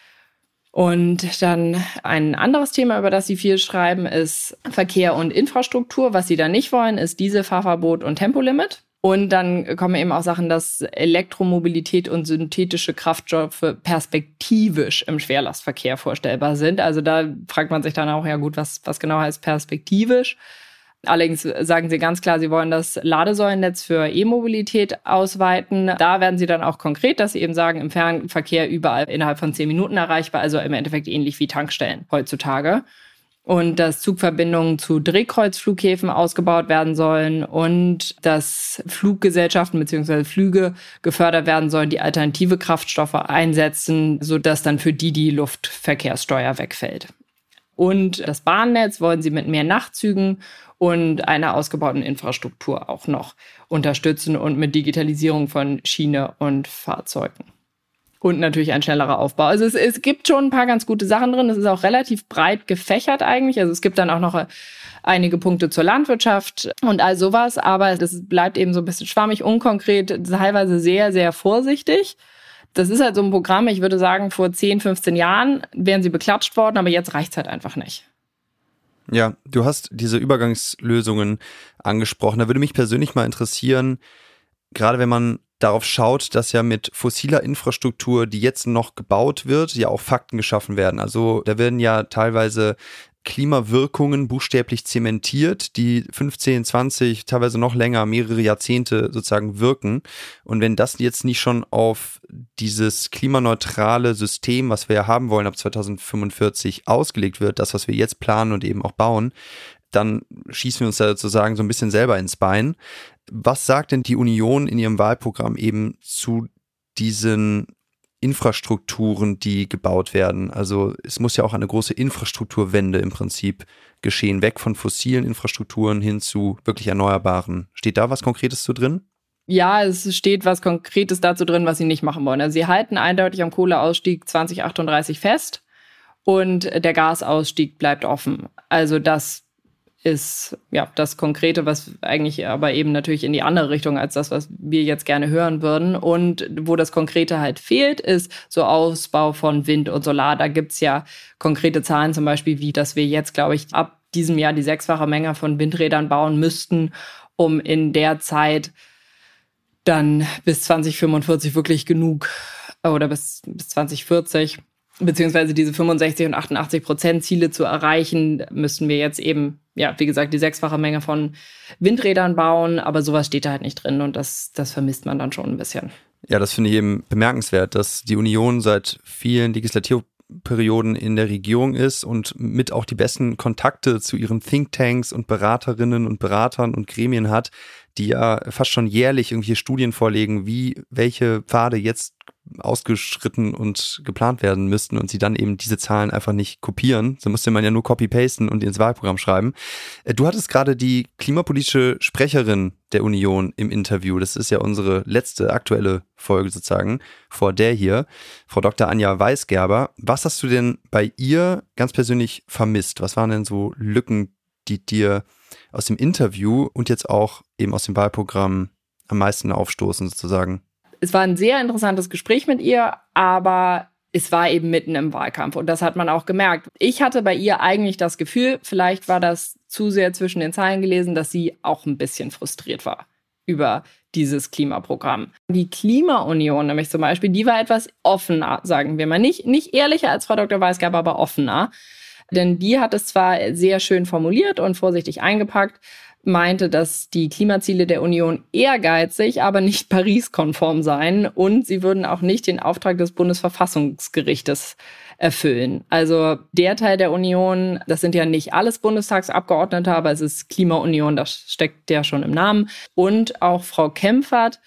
Und dann ein anderes Thema, über das Sie viel schreiben, ist Verkehr und Infrastruktur. Was Sie da nicht wollen, ist Dieselfahrverbot und Tempolimit. Und dann kommen eben auch Sachen, dass Elektromobilität und synthetische Kraftstoffe perspektivisch im Schwerlastverkehr vorstellbar sind. Also da fragt man sich dann auch, ja gut, was, was genau heißt perspektivisch? Allerdings sagen sie ganz klar, sie wollen das Ladesäulennetz für E-Mobilität ausweiten. Da werden sie dann auch konkret, dass sie eben sagen, im Fernverkehr überall innerhalb von zehn Minuten erreichbar, also im Endeffekt ähnlich wie Tankstellen heutzutage und dass Zugverbindungen zu Drehkreuzflughäfen ausgebaut werden sollen und dass Fluggesellschaften bzw. Flüge gefördert werden sollen, die alternative Kraftstoffe einsetzen, sodass dann für die die Luftverkehrssteuer wegfällt. Und das Bahnnetz wollen sie mit mehr Nachtzügen und einer ausgebauten Infrastruktur auch noch unterstützen und mit Digitalisierung von Schiene und Fahrzeugen. Und natürlich ein schnellerer Aufbau. Also es, es gibt schon ein paar ganz gute Sachen drin. Es ist auch relativ breit gefächert eigentlich. Also es gibt dann auch noch einige Punkte zur Landwirtschaft und all sowas. Aber das bleibt eben so ein bisschen schwammig, unkonkret, teilweise sehr, sehr vorsichtig. Das ist halt so ein Programm, ich würde sagen, vor 10, 15 Jahren wären sie beklatscht worden, aber jetzt reicht's halt einfach nicht. Ja, du hast diese Übergangslösungen angesprochen. Da würde mich persönlich mal interessieren, gerade wenn man darauf schaut, dass ja mit fossiler Infrastruktur, die jetzt noch gebaut wird, ja auch Fakten geschaffen werden. Also da werden ja teilweise Klimawirkungen buchstäblich zementiert, die 15, 20, teilweise noch länger, mehrere Jahrzehnte sozusagen wirken. Und wenn das jetzt nicht schon auf dieses klimaneutrale System, was wir ja haben wollen ab 2045 ausgelegt wird, das, was wir jetzt planen und eben auch bauen, dann schießen wir uns da sozusagen so ein bisschen selber ins Bein. Was sagt denn die Union in ihrem Wahlprogramm eben zu diesen Infrastrukturen, die gebaut werden? Also es muss ja auch eine große Infrastrukturwende im Prinzip geschehen, weg von fossilen Infrastrukturen hin zu wirklich erneuerbaren. Steht da was Konkretes zu drin? Ja, es steht was Konkretes dazu drin, was sie nicht machen wollen. Also sie halten eindeutig am Kohleausstieg 2038 fest und der Gasausstieg bleibt offen. Also das ist ja das Konkrete, was eigentlich aber eben natürlich in die andere Richtung als das, was wir jetzt gerne hören würden. Und wo das Konkrete halt fehlt, ist so Ausbau von Wind und Solar. Da gibt's ja konkrete Zahlen, zum Beispiel, wie dass wir jetzt, glaube ich, ab diesem Jahr die sechsfache Menge von Windrädern bauen müssten, um in der Zeit dann bis 2045 wirklich genug oder bis, bis 2040 beziehungsweise diese 65 und 88 Prozent Ziele zu erreichen, müssten wir jetzt eben, ja, wie gesagt, die sechsfache Menge von Windrädern bauen, aber sowas steht da halt nicht drin und das, das vermisst man dann schon ein bisschen. Ja, das finde ich eben bemerkenswert, dass die Union seit vielen Legislaturperioden in der Regierung ist und mit auch die besten Kontakte zu ihren Thinktanks und Beraterinnen und Beratern und Gremien hat, die ja fast schon jährlich irgendwelche Studien vorlegen, wie welche Pfade jetzt ausgeschritten und geplant werden müssten und sie dann eben diese Zahlen einfach nicht kopieren. So musste man ja nur copy-pasten und ins Wahlprogramm schreiben. Äh, du hattest gerade die klimapolitische Sprecherin der Union im Interview. Das ist ja unsere letzte aktuelle Folge sozusagen vor der hier, Frau Dr. Anja Weisgerber. Was hast du denn bei ihr ganz persönlich vermisst? Was waren denn so Lücken, die dir aus dem Interview und jetzt auch eben aus dem Wahlprogramm am meisten aufstoßen sozusagen? es war ein sehr interessantes Gespräch mit ihr, aber es war eben mitten im Wahlkampf und das hat man auch gemerkt. Ich hatte bei ihr eigentlich das Gefühl, vielleicht war das zu sehr zwischen den Zeilen gelesen, dass sie auch ein bisschen frustriert war über dieses Klimaprogramm. Die Klimaunion nämlich zum Beispiel, die war etwas offener, sagen wir mal. Nicht, nicht ehrlicher als Frau Dr. Weisgerber, aber offener. Denn die hat es zwar sehr schön formuliert und vorsichtig eingepackt, meinte, dass die Klimaziele der Union ehrgeizig, aber nicht *laughs* Paris-konform seien und sie würden auch nicht den Auftrag des Bundesverfassungsgerichtes erfüllen. Also der Teil der Union, das sind ja nicht alles Bundestagsabgeordnete, aber es ist Klimaunion, das steckt ja schon im Namen. Und auch Frau Kempfert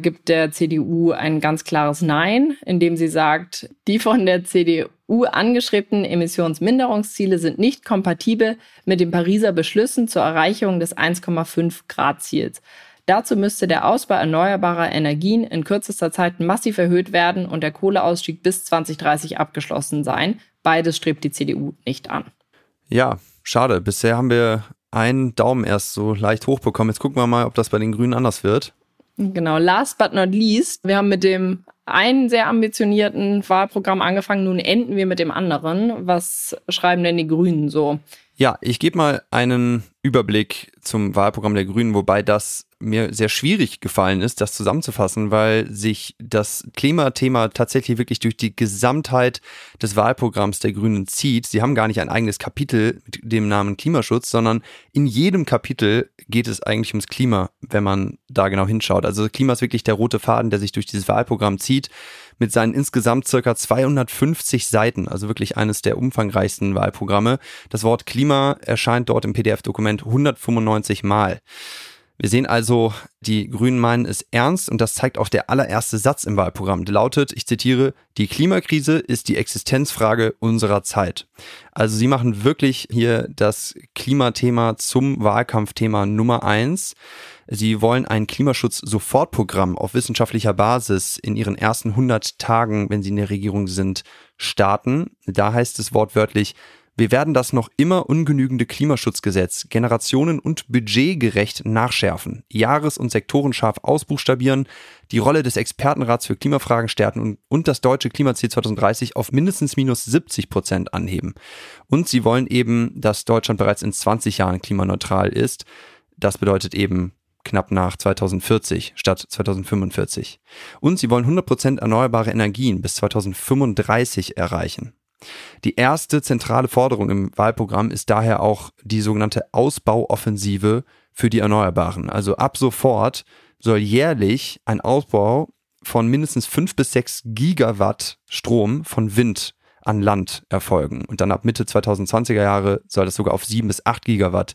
gibt der CDU ein ganz klares Nein, indem sie sagt, die von der CDU angestrebten Emissionsminderungsziele sind nicht kompatibel mit den Pariser Beschlüssen zur Erreichung des 1,5 Grad Ziels. Dazu müsste der Ausbau erneuerbarer Energien in kürzester Zeit massiv erhöht werden und der Kohleausstieg bis 2030 abgeschlossen sein. Beides strebt die CDU nicht an. Ja, schade. Bisher haben wir einen Daumen erst so leicht hochbekommen. Jetzt gucken wir mal, ob das bei den Grünen anders wird. Genau, last but not least, wir haben mit dem einen sehr ambitionierten Wahlprogramm angefangen, nun enden wir mit dem anderen. Was schreiben denn die Grünen so? Ja, ich gebe mal einen Überblick zum Wahlprogramm der Grünen, wobei das mir sehr schwierig gefallen ist, das zusammenzufassen, weil sich das Klimathema tatsächlich wirklich durch die Gesamtheit des Wahlprogramms der Grünen zieht. Sie haben gar nicht ein eigenes Kapitel mit dem Namen Klimaschutz, sondern in jedem Kapitel geht es eigentlich ums Klima, wenn man da genau hinschaut. Also Klima ist wirklich der rote Faden, der sich durch dieses Wahlprogramm zieht, mit seinen insgesamt circa 250 Seiten, also wirklich eines der umfangreichsten Wahlprogramme. Das Wort Klima erscheint dort im PDF-Dokument 195 Mal. Wir sehen also, die Grünen meinen es ernst und das zeigt auch der allererste Satz im Wahlprogramm. Der lautet, ich zitiere, die Klimakrise ist die Existenzfrage unserer Zeit. Also sie machen wirklich hier das Klimathema zum Wahlkampfthema Nummer eins. Sie wollen ein Klimaschutz-Sofortprogramm auf wissenschaftlicher Basis in ihren ersten 100 Tagen, wenn sie in der Regierung sind, starten. Da heißt es wortwörtlich, wir werden das noch immer ungenügende Klimaschutzgesetz generationen- und budgetgerecht nachschärfen, jahres- und sektorenscharf ausbuchstabieren, die Rolle des Expertenrats für Klimafragen stärken und, und das deutsche Klimaziel 2030 auf mindestens minus 70 Prozent anheben. Und sie wollen eben, dass Deutschland bereits in 20 Jahren klimaneutral ist. Das bedeutet eben knapp nach 2040 statt 2045. Und sie wollen 100 Prozent erneuerbare Energien bis 2035 erreichen. Die erste zentrale Forderung im Wahlprogramm ist daher auch die sogenannte Ausbauoffensive für die Erneuerbaren. Also ab sofort soll jährlich ein Ausbau von mindestens fünf bis sechs Gigawatt Strom von Wind an Land erfolgen. Und dann ab Mitte 2020er Jahre soll das sogar auf sieben bis acht Gigawatt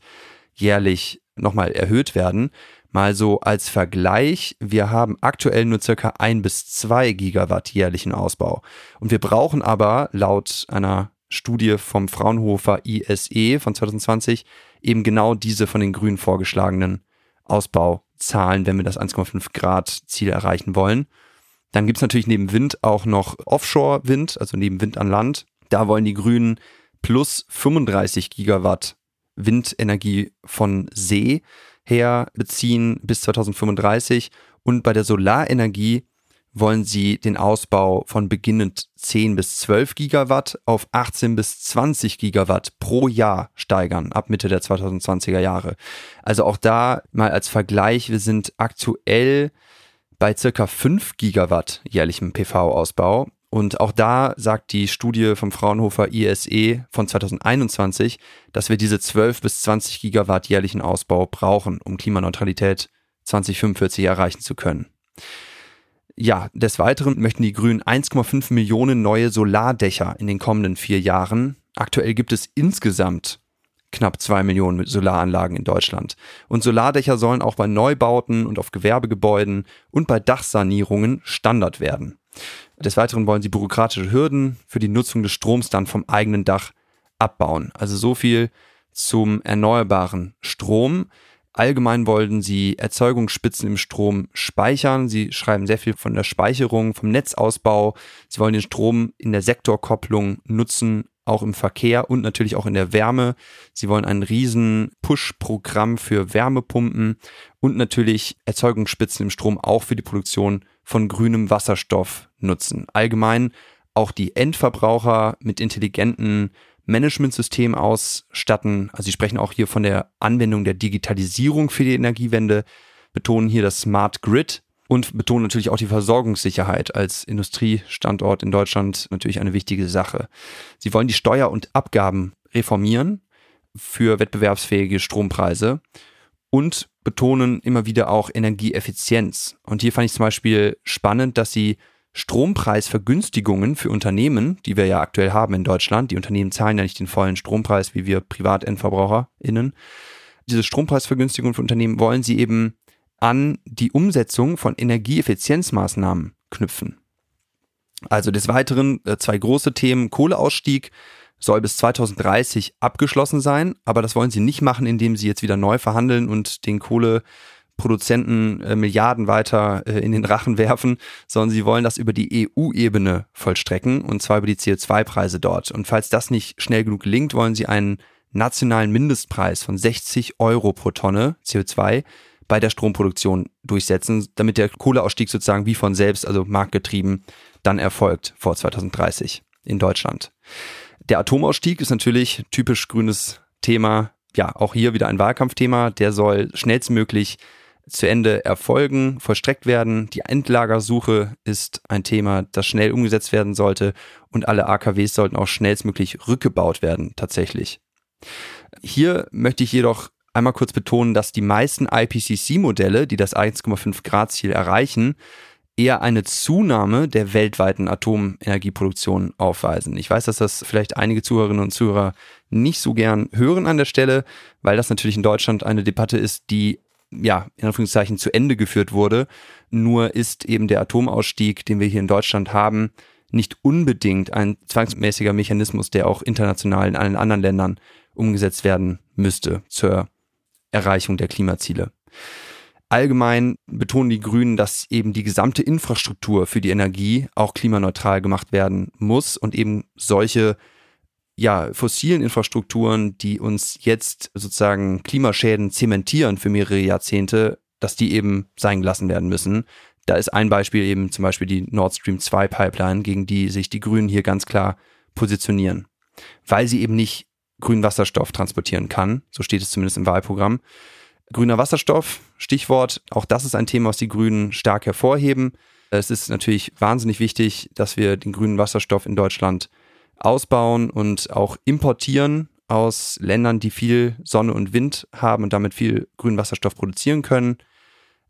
jährlich nochmal erhöht werden. Mal so als Vergleich, wir haben aktuell nur circa ein bis zwei Gigawatt jährlichen Ausbau. Und wir brauchen aber laut einer Studie vom Fraunhofer ISE von 2020 eben genau diese von den Grünen vorgeschlagenen Ausbauzahlen, wenn wir das 1,5 Grad Ziel erreichen wollen. Dann gibt's natürlich neben Wind auch noch Offshore-Wind, also neben Wind an Land. Da wollen die Grünen plus 35 Gigawatt Windenergie von See her beziehen bis 2035 und bei der Solarenergie wollen sie den Ausbau von beginnend 10 bis 12 Gigawatt auf 18 bis 20 Gigawatt pro Jahr steigern ab Mitte der 2020er Jahre. Also auch da mal als Vergleich, wir sind aktuell bei circa 5 Gigawatt jährlichem PV-Ausbau und auch da sagt die Studie vom Fraunhofer ISE von 2021, dass wir diese 12 bis 20 Gigawatt jährlichen Ausbau brauchen, um Klimaneutralität 2045 erreichen zu können. Ja, des Weiteren möchten die Grünen 1,5 Millionen neue Solardächer in den kommenden vier Jahren. Aktuell gibt es insgesamt knapp zwei Millionen Solaranlagen in Deutschland. Und Solardächer sollen auch bei Neubauten und auf Gewerbegebäuden und bei Dachsanierungen Standard werden. Des Weiteren wollen sie bürokratische Hürden für die Nutzung des Stroms dann vom eigenen Dach abbauen. Also so viel zum erneuerbaren Strom. Allgemein wollten sie Erzeugungsspitzen im Strom speichern. Sie schreiben sehr viel von der Speicherung, vom Netzausbau. Sie wollen den Strom in der Sektorkopplung nutzen, auch im Verkehr und natürlich auch in der Wärme. Sie wollen ein riesen Push-Programm für Wärmepumpen und natürlich Erzeugungsspitzen im Strom auch für die Produktion von grünem Wasserstoff nutzen. Allgemein auch die Endverbraucher mit intelligenten Managementsystemen ausstatten. Also sie sprechen auch hier von der Anwendung der Digitalisierung für die Energiewende, betonen hier das Smart Grid und betonen natürlich auch die Versorgungssicherheit als Industriestandort in Deutschland natürlich eine wichtige Sache. Sie wollen die Steuer und Abgaben reformieren für wettbewerbsfähige Strompreise und betonen immer wieder auch Energieeffizienz. Und hier fand ich zum Beispiel spannend, dass sie Strompreisvergünstigungen für Unternehmen, die wir ja aktuell haben in Deutschland, die Unternehmen zahlen ja nicht den vollen Strompreis wie wir PrivatendverbraucherInnen, diese Strompreisvergünstigungen für Unternehmen wollen sie eben an die Umsetzung von Energieeffizienzmaßnahmen knüpfen. Also des Weiteren äh, zwei große Themen. Kohleausstieg soll bis 2030 abgeschlossen sein, aber das wollen sie nicht machen, indem sie jetzt wieder neu verhandeln und den Kohleproduzenten äh, Milliarden weiter äh, in den Rachen werfen, sondern sie wollen das über die EU-Ebene vollstrecken und zwar über die CO2-Preise dort. Und falls das nicht schnell genug gelingt, wollen sie einen nationalen Mindestpreis von 60 Euro pro Tonne CO2 bei der Stromproduktion durchsetzen, damit der Kohleausstieg sozusagen wie von selbst, also marktgetrieben, dann erfolgt vor 2030 in Deutschland. Der Atomausstieg ist natürlich typisch grünes Thema. Ja, auch hier wieder ein Wahlkampfthema. Der soll schnellstmöglich zu Ende erfolgen, vollstreckt werden. Die Endlagersuche ist ein Thema, das schnell umgesetzt werden sollte und alle AKWs sollten auch schnellstmöglich rückgebaut werden, tatsächlich. Hier möchte ich jedoch einmal kurz betonen, dass die meisten IPCC-Modelle, die das 1,5 Grad Ziel erreichen, eher eine Zunahme der weltweiten Atomenergieproduktion aufweisen. Ich weiß, dass das vielleicht einige Zuhörerinnen und Zuhörer nicht so gern hören an der Stelle, weil das natürlich in Deutschland eine Debatte ist, die ja, in Anführungszeichen zu Ende geführt wurde. Nur ist eben der Atomausstieg, den wir hier in Deutschland haben, nicht unbedingt ein zwangsmäßiger Mechanismus, der auch international in allen anderen Ländern umgesetzt werden müsste zur Erreichung der Klimaziele. Allgemein betonen die Grünen, dass eben die gesamte Infrastruktur für die Energie auch klimaneutral gemacht werden muss und eben solche ja, fossilen Infrastrukturen, die uns jetzt sozusagen Klimaschäden zementieren für mehrere Jahrzehnte, dass die eben sein gelassen werden müssen. Da ist ein Beispiel eben zum Beispiel die Nord Stream 2 Pipeline, gegen die sich die Grünen hier ganz klar positionieren. Weil sie eben nicht grünen Wasserstoff transportieren kann. So steht es zumindest im Wahlprogramm. Grüner Wasserstoff, Stichwort, auch das ist ein Thema, was die Grünen stark hervorheben. Es ist natürlich wahnsinnig wichtig, dass wir den grünen Wasserstoff in Deutschland ausbauen und auch importieren aus Ländern, die viel Sonne und Wind haben und damit viel grünen Wasserstoff produzieren können.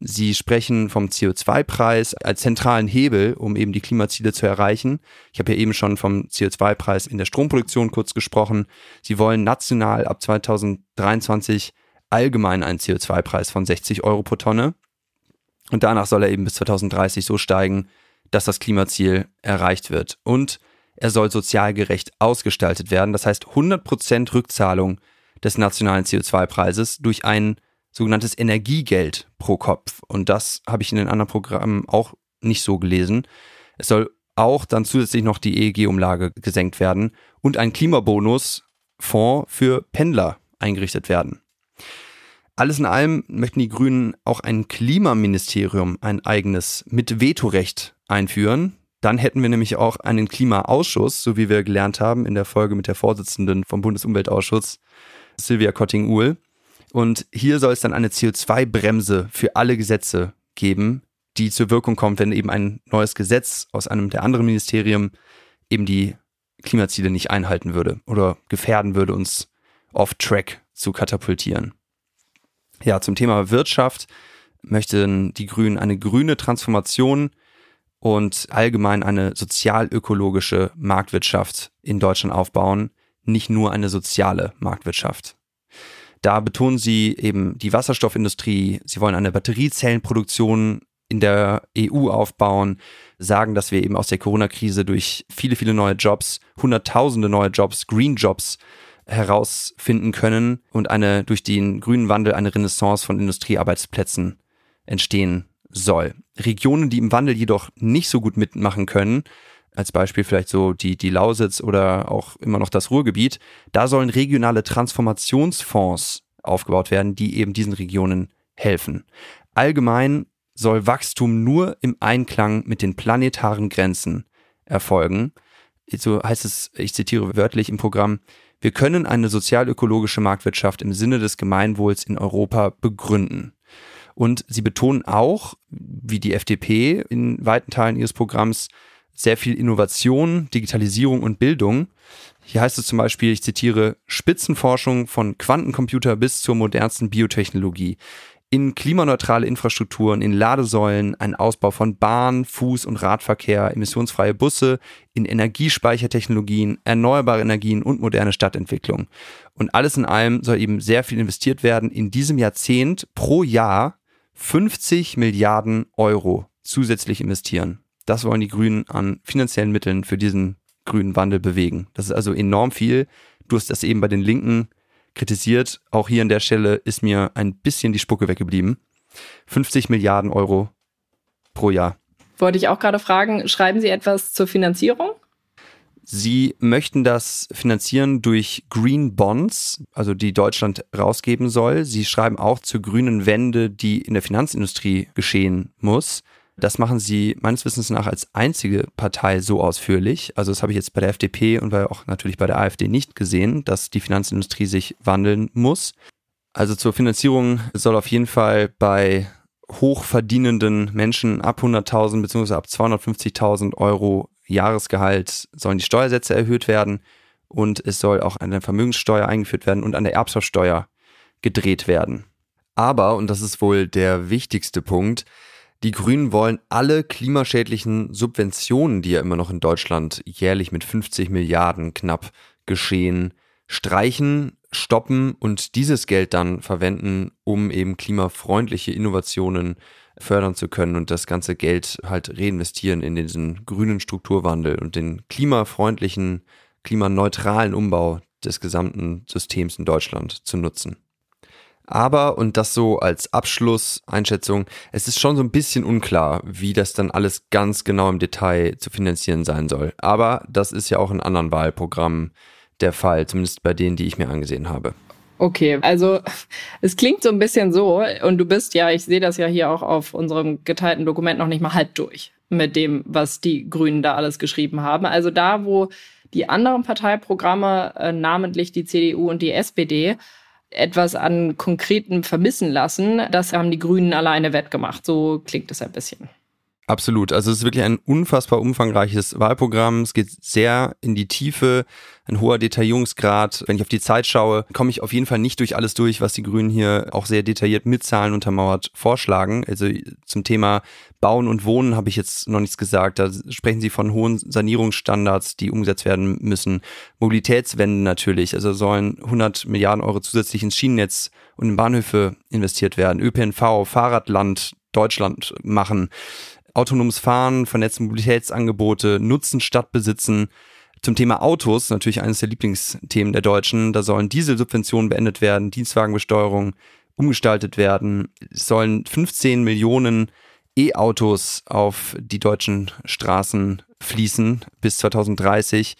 Sie sprechen vom CO2-Preis als zentralen Hebel, um eben die Klimaziele zu erreichen. Ich habe ja eben schon vom CO2-Preis in der Stromproduktion kurz gesprochen. Sie wollen national ab 2023 allgemein einen CO2-Preis von 60 Euro pro Tonne. Und danach soll er eben bis 2030 so steigen, dass das Klimaziel erreicht wird. Und er soll sozial gerecht ausgestaltet werden. Das heißt 100% Rückzahlung des nationalen CO2-Preises durch ein sogenanntes Energiegeld pro Kopf. Und das habe ich in den anderen Programmen auch nicht so gelesen. Es soll auch dann zusätzlich noch die EEG-Umlage gesenkt werden und ein Klimabonus Fonds für Pendler eingerichtet werden. Alles in allem möchten die Grünen auch ein Klimaministerium, ein eigenes, mit Vetorecht einführen. Dann hätten wir nämlich auch einen Klimaausschuss, so wie wir gelernt haben in der Folge mit der Vorsitzenden vom Bundesumweltausschuss, Silvia Kotting-Uhl. Und hier soll es dann eine CO2-Bremse für alle Gesetze geben, die zur Wirkung kommt, wenn eben ein neues Gesetz aus einem der anderen Ministerien eben die Klimaziele nicht einhalten würde oder gefährden würde, uns off-track zu katapultieren. Ja, zum Thema Wirtschaft möchten die Grünen eine grüne Transformation und allgemein eine sozial-ökologische Marktwirtschaft in Deutschland aufbauen, nicht nur eine soziale Marktwirtschaft. Da betonen sie eben die Wasserstoffindustrie, sie wollen eine Batteriezellenproduktion in der EU aufbauen, sagen, dass wir eben aus der Corona-Krise durch viele, viele neue Jobs, hunderttausende neue Jobs, Green Jobs herausfinden können und eine durch den grünen Wandel eine Renaissance von Industriearbeitsplätzen entstehen soll. Regionen, die im Wandel jedoch nicht so gut mitmachen können, als Beispiel vielleicht so die, die Lausitz oder auch immer noch das Ruhrgebiet, da sollen regionale Transformationsfonds aufgebaut werden, die eben diesen Regionen helfen. Allgemein soll Wachstum nur im Einklang mit den planetaren Grenzen erfolgen. So heißt es, ich zitiere wörtlich im Programm, wir können eine sozialökologische Marktwirtschaft im Sinne des Gemeinwohls in Europa begründen. Und sie betonen auch, wie die FDP in weiten Teilen ihres Programms, sehr viel Innovation, Digitalisierung und Bildung. Hier heißt es zum Beispiel, ich zitiere, Spitzenforschung von Quantencomputer bis zur modernsten Biotechnologie in klimaneutrale Infrastrukturen, in Ladesäulen, ein Ausbau von Bahn, Fuß- und Radverkehr, emissionsfreie Busse, in Energiespeichertechnologien, erneuerbare Energien und moderne Stadtentwicklung. Und alles in allem soll eben sehr viel investiert werden. In diesem Jahrzehnt pro Jahr 50 Milliarden Euro zusätzlich investieren. Das wollen die Grünen an finanziellen Mitteln für diesen grünen Wandel bewegen. Das ist also enorm viel. Du hast das eben bei den Linken kritisiert. Auch hier an der Stelle ist mir ein bisschen die Spucke weggeblieben. 50 Milliarden Euro pro Jahr. Wollte ich auch gerade fragen, schreiben Sie etwas zur Finanzierung? Sie möchten das finanzieren durch Green Bonds, also die Deutschland rausgeben soll. Sie schreiben auch zur grünen Wende, die in der Finanzindustrie geschehen muss. Das machen sie meines Wissens nach als einzige Partei so ausführlich. Also das habe ich jetzt bei der FDP und auch natürlich bei der AfD nicht gesehen, dass die Finanzindustrie sich wandeln muss. Also zur Finanzierung soll auf jeden Fall bei hochverdienenden Menschen ab 100.000 bzw. ab 250.000 Euro Jahresgehalt sollen die Steuersätze erhöht werden und es soll auch eine Vermögenssteuer eingeführt werden und an der Erbschaftssteuer gedreht werden. Aber, und das ist wohl der wichtigste Punkt, die Grünen wollen alle klimaschädlichen Subventionen, die ja immer noch in Deutschland jährlich mit 50 Milliarden knapp geschehen, streichen, stoppen und dieses Geld dann verwenden, um eben klimafreundliche Innovationen fördern zu können und das ganze Geld halt reinvestieren in diesen grünen Strukturwandel und den klimafreundlichen, klimaneutralen Umbau des gesamten Systems in Deutschland zu nutzen. Aber, und das so als Abschlusseinschätzung, es ist schon so ein bisschen unklar, wie das dann alles ganz genau im Detail zu finanzieren sein soll. Aber das ist ja auch in anderen Wahlprogrammen der Fall, zumindest bei denen, die ich mir angesehen habe. Okay, also *laughs* es klingt so ein bisschen so, und du bist ja, ich sehe das ja hier auch auf unserem geteilten Dokument noch nicht mal halb durch mit dem, was die Grünen da alles geschrieben haben. Also da, wo die anderen Parteiprogramme, äh, namentlich die CDU und die SPD, etwas an Konkreten vermissen lassen. Das haben die Grünen alleine wettgemacht. So klingt es ein bisschen. Absolut. Also es ist wirklich ein unfassbar umfangreiches Wahlprogramm. Es geht sehr in die Tiefe, ein hoher Detaillierungsgrad. Wenn ich auf die Zeit schaue, komme ich auf jeden Fall nicht durch alles durch, was die Grünen hier auch sehr detailliert mit Zahlen untermauert vorschlagen. Also zum Thema Bauen und Wohnen habe ich jetzt noch nichts gesagt. Da sprechen Sie von hohen Sanierungsstandards, die umgesetzt werden müssen. Mobilitätswende natürlich. Also sollen 100 Milliarden Euro zusätzlich ins Schienennetz und in Bahnhöfe investiert werden. ÖPNV, Fahrradland, Deutschland machen autonomes Fahren, vernetzte Mobilitätsangebote, Nutzen statt Besitzen. Zum Thema Autos, natürlich eines der Lieblingsthemen der Deutschen, da sollen Dieselsubventionen beendet werden, Dienstwagenbesteuerung umgestaltet werden, es sollen 15 Millionen E-Autos auf die deutschen Straßen fließen bis 2030.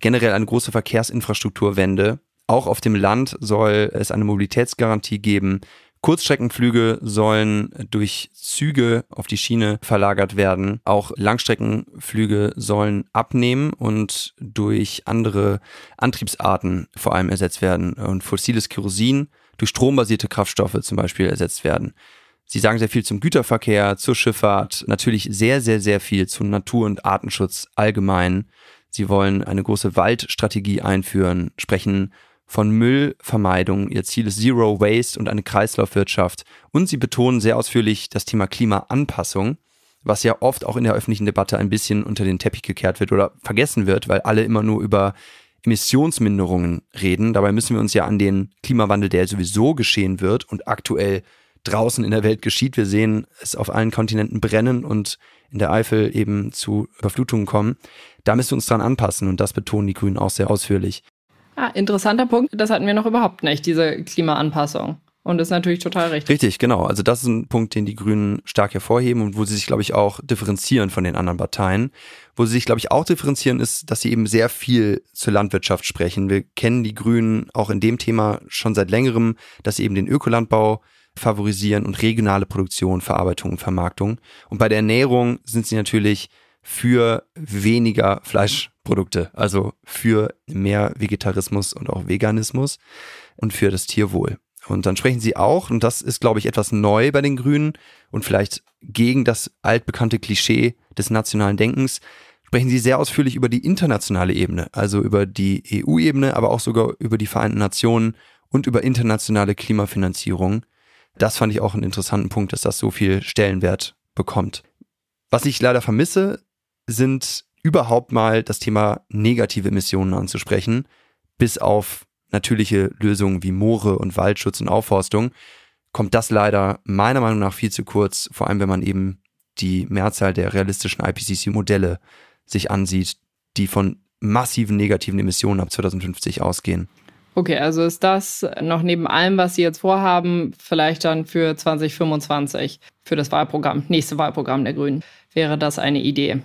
Generell eine große Verkehrsinfrastrukturwende. Auch auf dem Land soll es eine Mobilitätsgarantie geben. Kurzstreckenflüge sollen durch Züge auf die Schiene verlagert werden. Auch Langstreckenflüge sollen abnehmen und durch andere Antriebsarten vor allem ersetzt werden. Und fossiles Kerosin durch strombasierte Kraftstoffe zum Beispiel ersetzt werden. Sie sagen sehr viel zum Güterverkehr, zur Schifffahrt, natürlich sehr, sehr, sehr viel zu Natur- und Artenschutz allgemein. Sie wollen eine große Waldstrategie einführen, sprechen von Müllvermeidung. Ihr Ziel ist Zero Waste und eine Kreislaufwirtschaft. Und sie betonen sehr ausführlich das Thema Klimaanpassung, was ja oft auch in der öffentlichen Debatte ein bisschen unter den Teppich gekehrt wird oder vergessen wird, weil alle immer nur über Emissionsminderungen reden. Dabei müssen wir uns ja an den Klimawandel, der sowieso geschehen wird und aktuell draußen in der Welt geschieht. Wir sehen es auf allen Kontinenten brennen und in der Eifel eben zu Überflutungen kommen. Da müssen wir uns dran anpassen und das betonen die Grünen auch sehr ausführlich. Ah, interessanter Punkt. Das hatten wir noch überhaupt nicht, diese Klimaanpassung. Und das ist natürlich total richtig. Richtig, genau. Also das ist ein Punkt, den die Grünen stark hervorheben und wo sie sich, glaube ich, auch differenzieren von den anderen Parteien. Wo sie sich, glaube ich, auch differenzieren, ist, dass sie eben sehr viel zur Landwirtschaft sprechen. Wir kennen die Grünen auch in dem Thema schon seit längerem, dass sie eben den Ökolandbau favorisieren und regionale Produktion, Verarbeitung und Vermarktung. Und bei der Ernährung sind sie natürlich für weniger Fleischprodukte, also für mehr Vegetarismus und auch Veganismus und für das Tierwohl. Und dann sprechen sie auch, und das ist, glaube ich, etwas neu bei den Grünen und vielleicht gegen das altbekannte Klischee des nationalen Denkens, sprechen sie sehr ausführlich über die internationale Ebene, also über die EU-Ebene, aber auch sogar über die Vereinten Nationen und über internationale Klimafinanzierung. Das fand ich auch einen interessanten Punkt, dass das so viel Stellenwert bekommt. Was ich leider vermisse, sind überhaupt mal das Thema negative Emissionen anzusprechen, bis auf natürliche Lösungen wie Moore und Waldschutz und Aufforstung, kommt das leider meiner Meinung nach viel zu kurz, vor allem wenn man eben die Mehrzahl der realistischen IPCC-Modelle sich ansieht, die von massiven negativen Emissionen ab 2050 ausgehen. Okay, also ist das noch neben allem, was Sie jetzt vorhaben, vielleicht dann für 2025, für das Wahlprogramm, nächste Wahlprogramm der Grünen, wäre das eine Idee?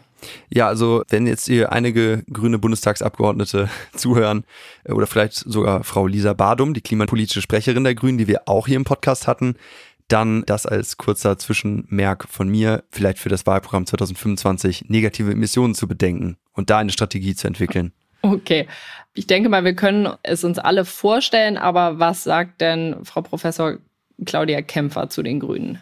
Ja, also wenn jetzt hier einige grüne Bundestagsabgeordnete *laughs* zuhören äh, oder vielleicht sogar Frau Lisa Badum, die klimapolitische Sprecherin der Grünen, die wir auch hier im Podcast hatten, dann das als kurzer Zwischenmerk von mir, vielleicht für das Wahlprogramm 2025 negative Emissionen zu bedenken und da eine Strategie zu entwickeln. Okay. Ich denke mal, wir können es uns alle vorstellen, aber was sagt denn Frau Professor Claudia Kämpfer zu den Grünen?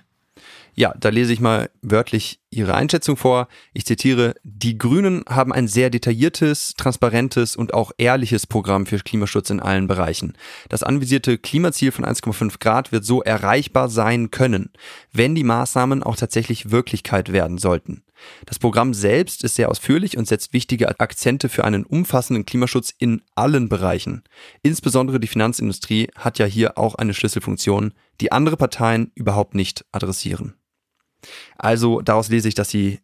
Ja, da lese ich mal wörtlich Ihre Einschätzung vor. Ich zitiere, die Grünen haben ein sehr detailliertes, transparentes und auch ehrliches Programm für Klimaschutz in allen Bereichen. Das anvisierte Klimaziel von 1,5 Grad wird so erreichbar sein können, wenn die Maßnahmen auch tatsächlich Wirklichkeit werden sollten. Das Programm selbst ist sehr ausführlich und setzt wichtige Akzente für einen umfassenden Klimaschutz in allen Bereichen. Insbesondere die Finanzindustrie hat ja hier auch eine Schlüsselfunktion, die andere Parteien überhaupt nicht adressieren. Also daraus lese ich, dass sie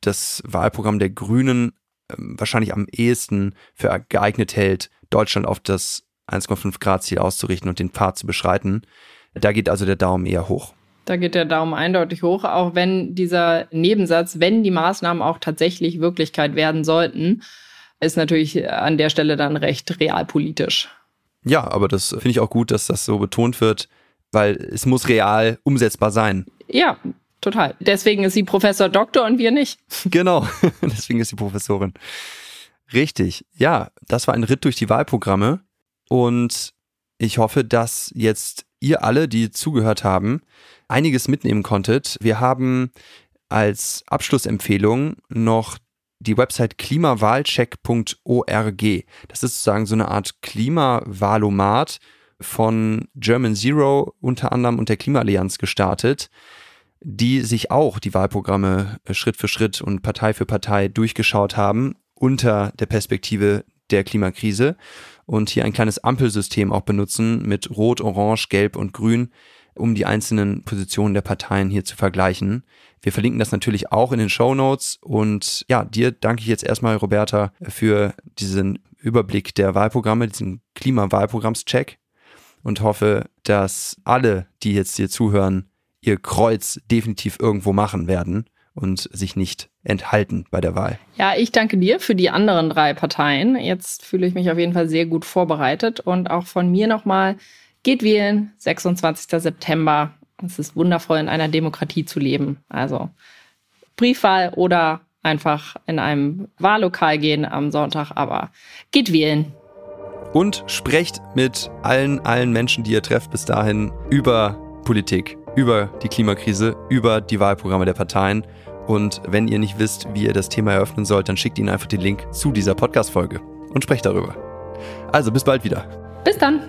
das Wahlprogramm der Grünen ähm, wahrscheinlich am ehesten für geeignet hält, Deutschland auf das 1,5 Grad Ziel auszurichten und den Pfad zu beschreiten. Da geht also der Daumen eher hoch. Da geht der Daumen eindeutig hoch, auch wenn dieser Nebensatz, wenn die Maßnahmen auch tatsächlich Wirklichkeit werden sollten, ist natürlich an der Stelle dann recht realpolitisch. Ja, aber das finde ich auch gut, dass das so betont wird, weil es muss real umsetzbar sein. Ja, total. Deswegen ist sie Professor Doktor und wir nicht. *laughs* Genau, *laughs* deswegen ist sie Professorin. Richtig. Ja, das war ein Ritt durch die Wahlprogramme und ich hoffe, dass jetzt ihr alle, die zugehört haben, einiges mitnehmen konntet. Wir haben als Abschlussempfehlung noch die Website klimawahlcheck.org. Das ist sozusagen so eine Art Klimawahlomat von German Zero unter anderem und der Klimaallianz gestartet, die sich auch die Wahlprogramme äh, Schritt für Schritt und Partei für Partei durchgeschaut haben unter der Perspektive der Klimakrise und hier ein kleines Ampelsystem auch benutzen mit Rot, Orange, Gelb und Grün, um die einzelnen Positionen der Parteien hier zu vergleichen. Wir verlinken das natürlich auch in den Show Notes und ja, dir danke ich jetzt erstmal, Roberta, für diesen Überblick der Wahlprogramme, diesen Klimawahlprogrammscheck und hoffe, dass alle, die jetzt hier zuhören, ihr Kreuz definitiv irgendwo machen werden und sich nicht enthalten bei der Wahl. Ja, ich danke dir für die anderen drei Parteien. Jetzt fühle ich mich auf jeden Fall sehr gut vorbereitet und auch von mir nochmal Geht wählen, 26. September. Es ist wundervoll, in einer Demokratie zu leben. Also Briefwahl oder einfach in einem Wahllokal gehen am Sonntag, aber geht wählen. Und sprecht mit allen, allen Menschen, die ihr trefft bis dahin über Politik, über die Klimakrise, über die Wahlprogramme der Parteien. Und wenn ihr nicht wisst, wie ihr das Thema eröffnen sollt, dann schickt ihnen einfach den Link zu dieser Podcast-Folge und sprecht darüber. Also bis bald wieder. Bis dann.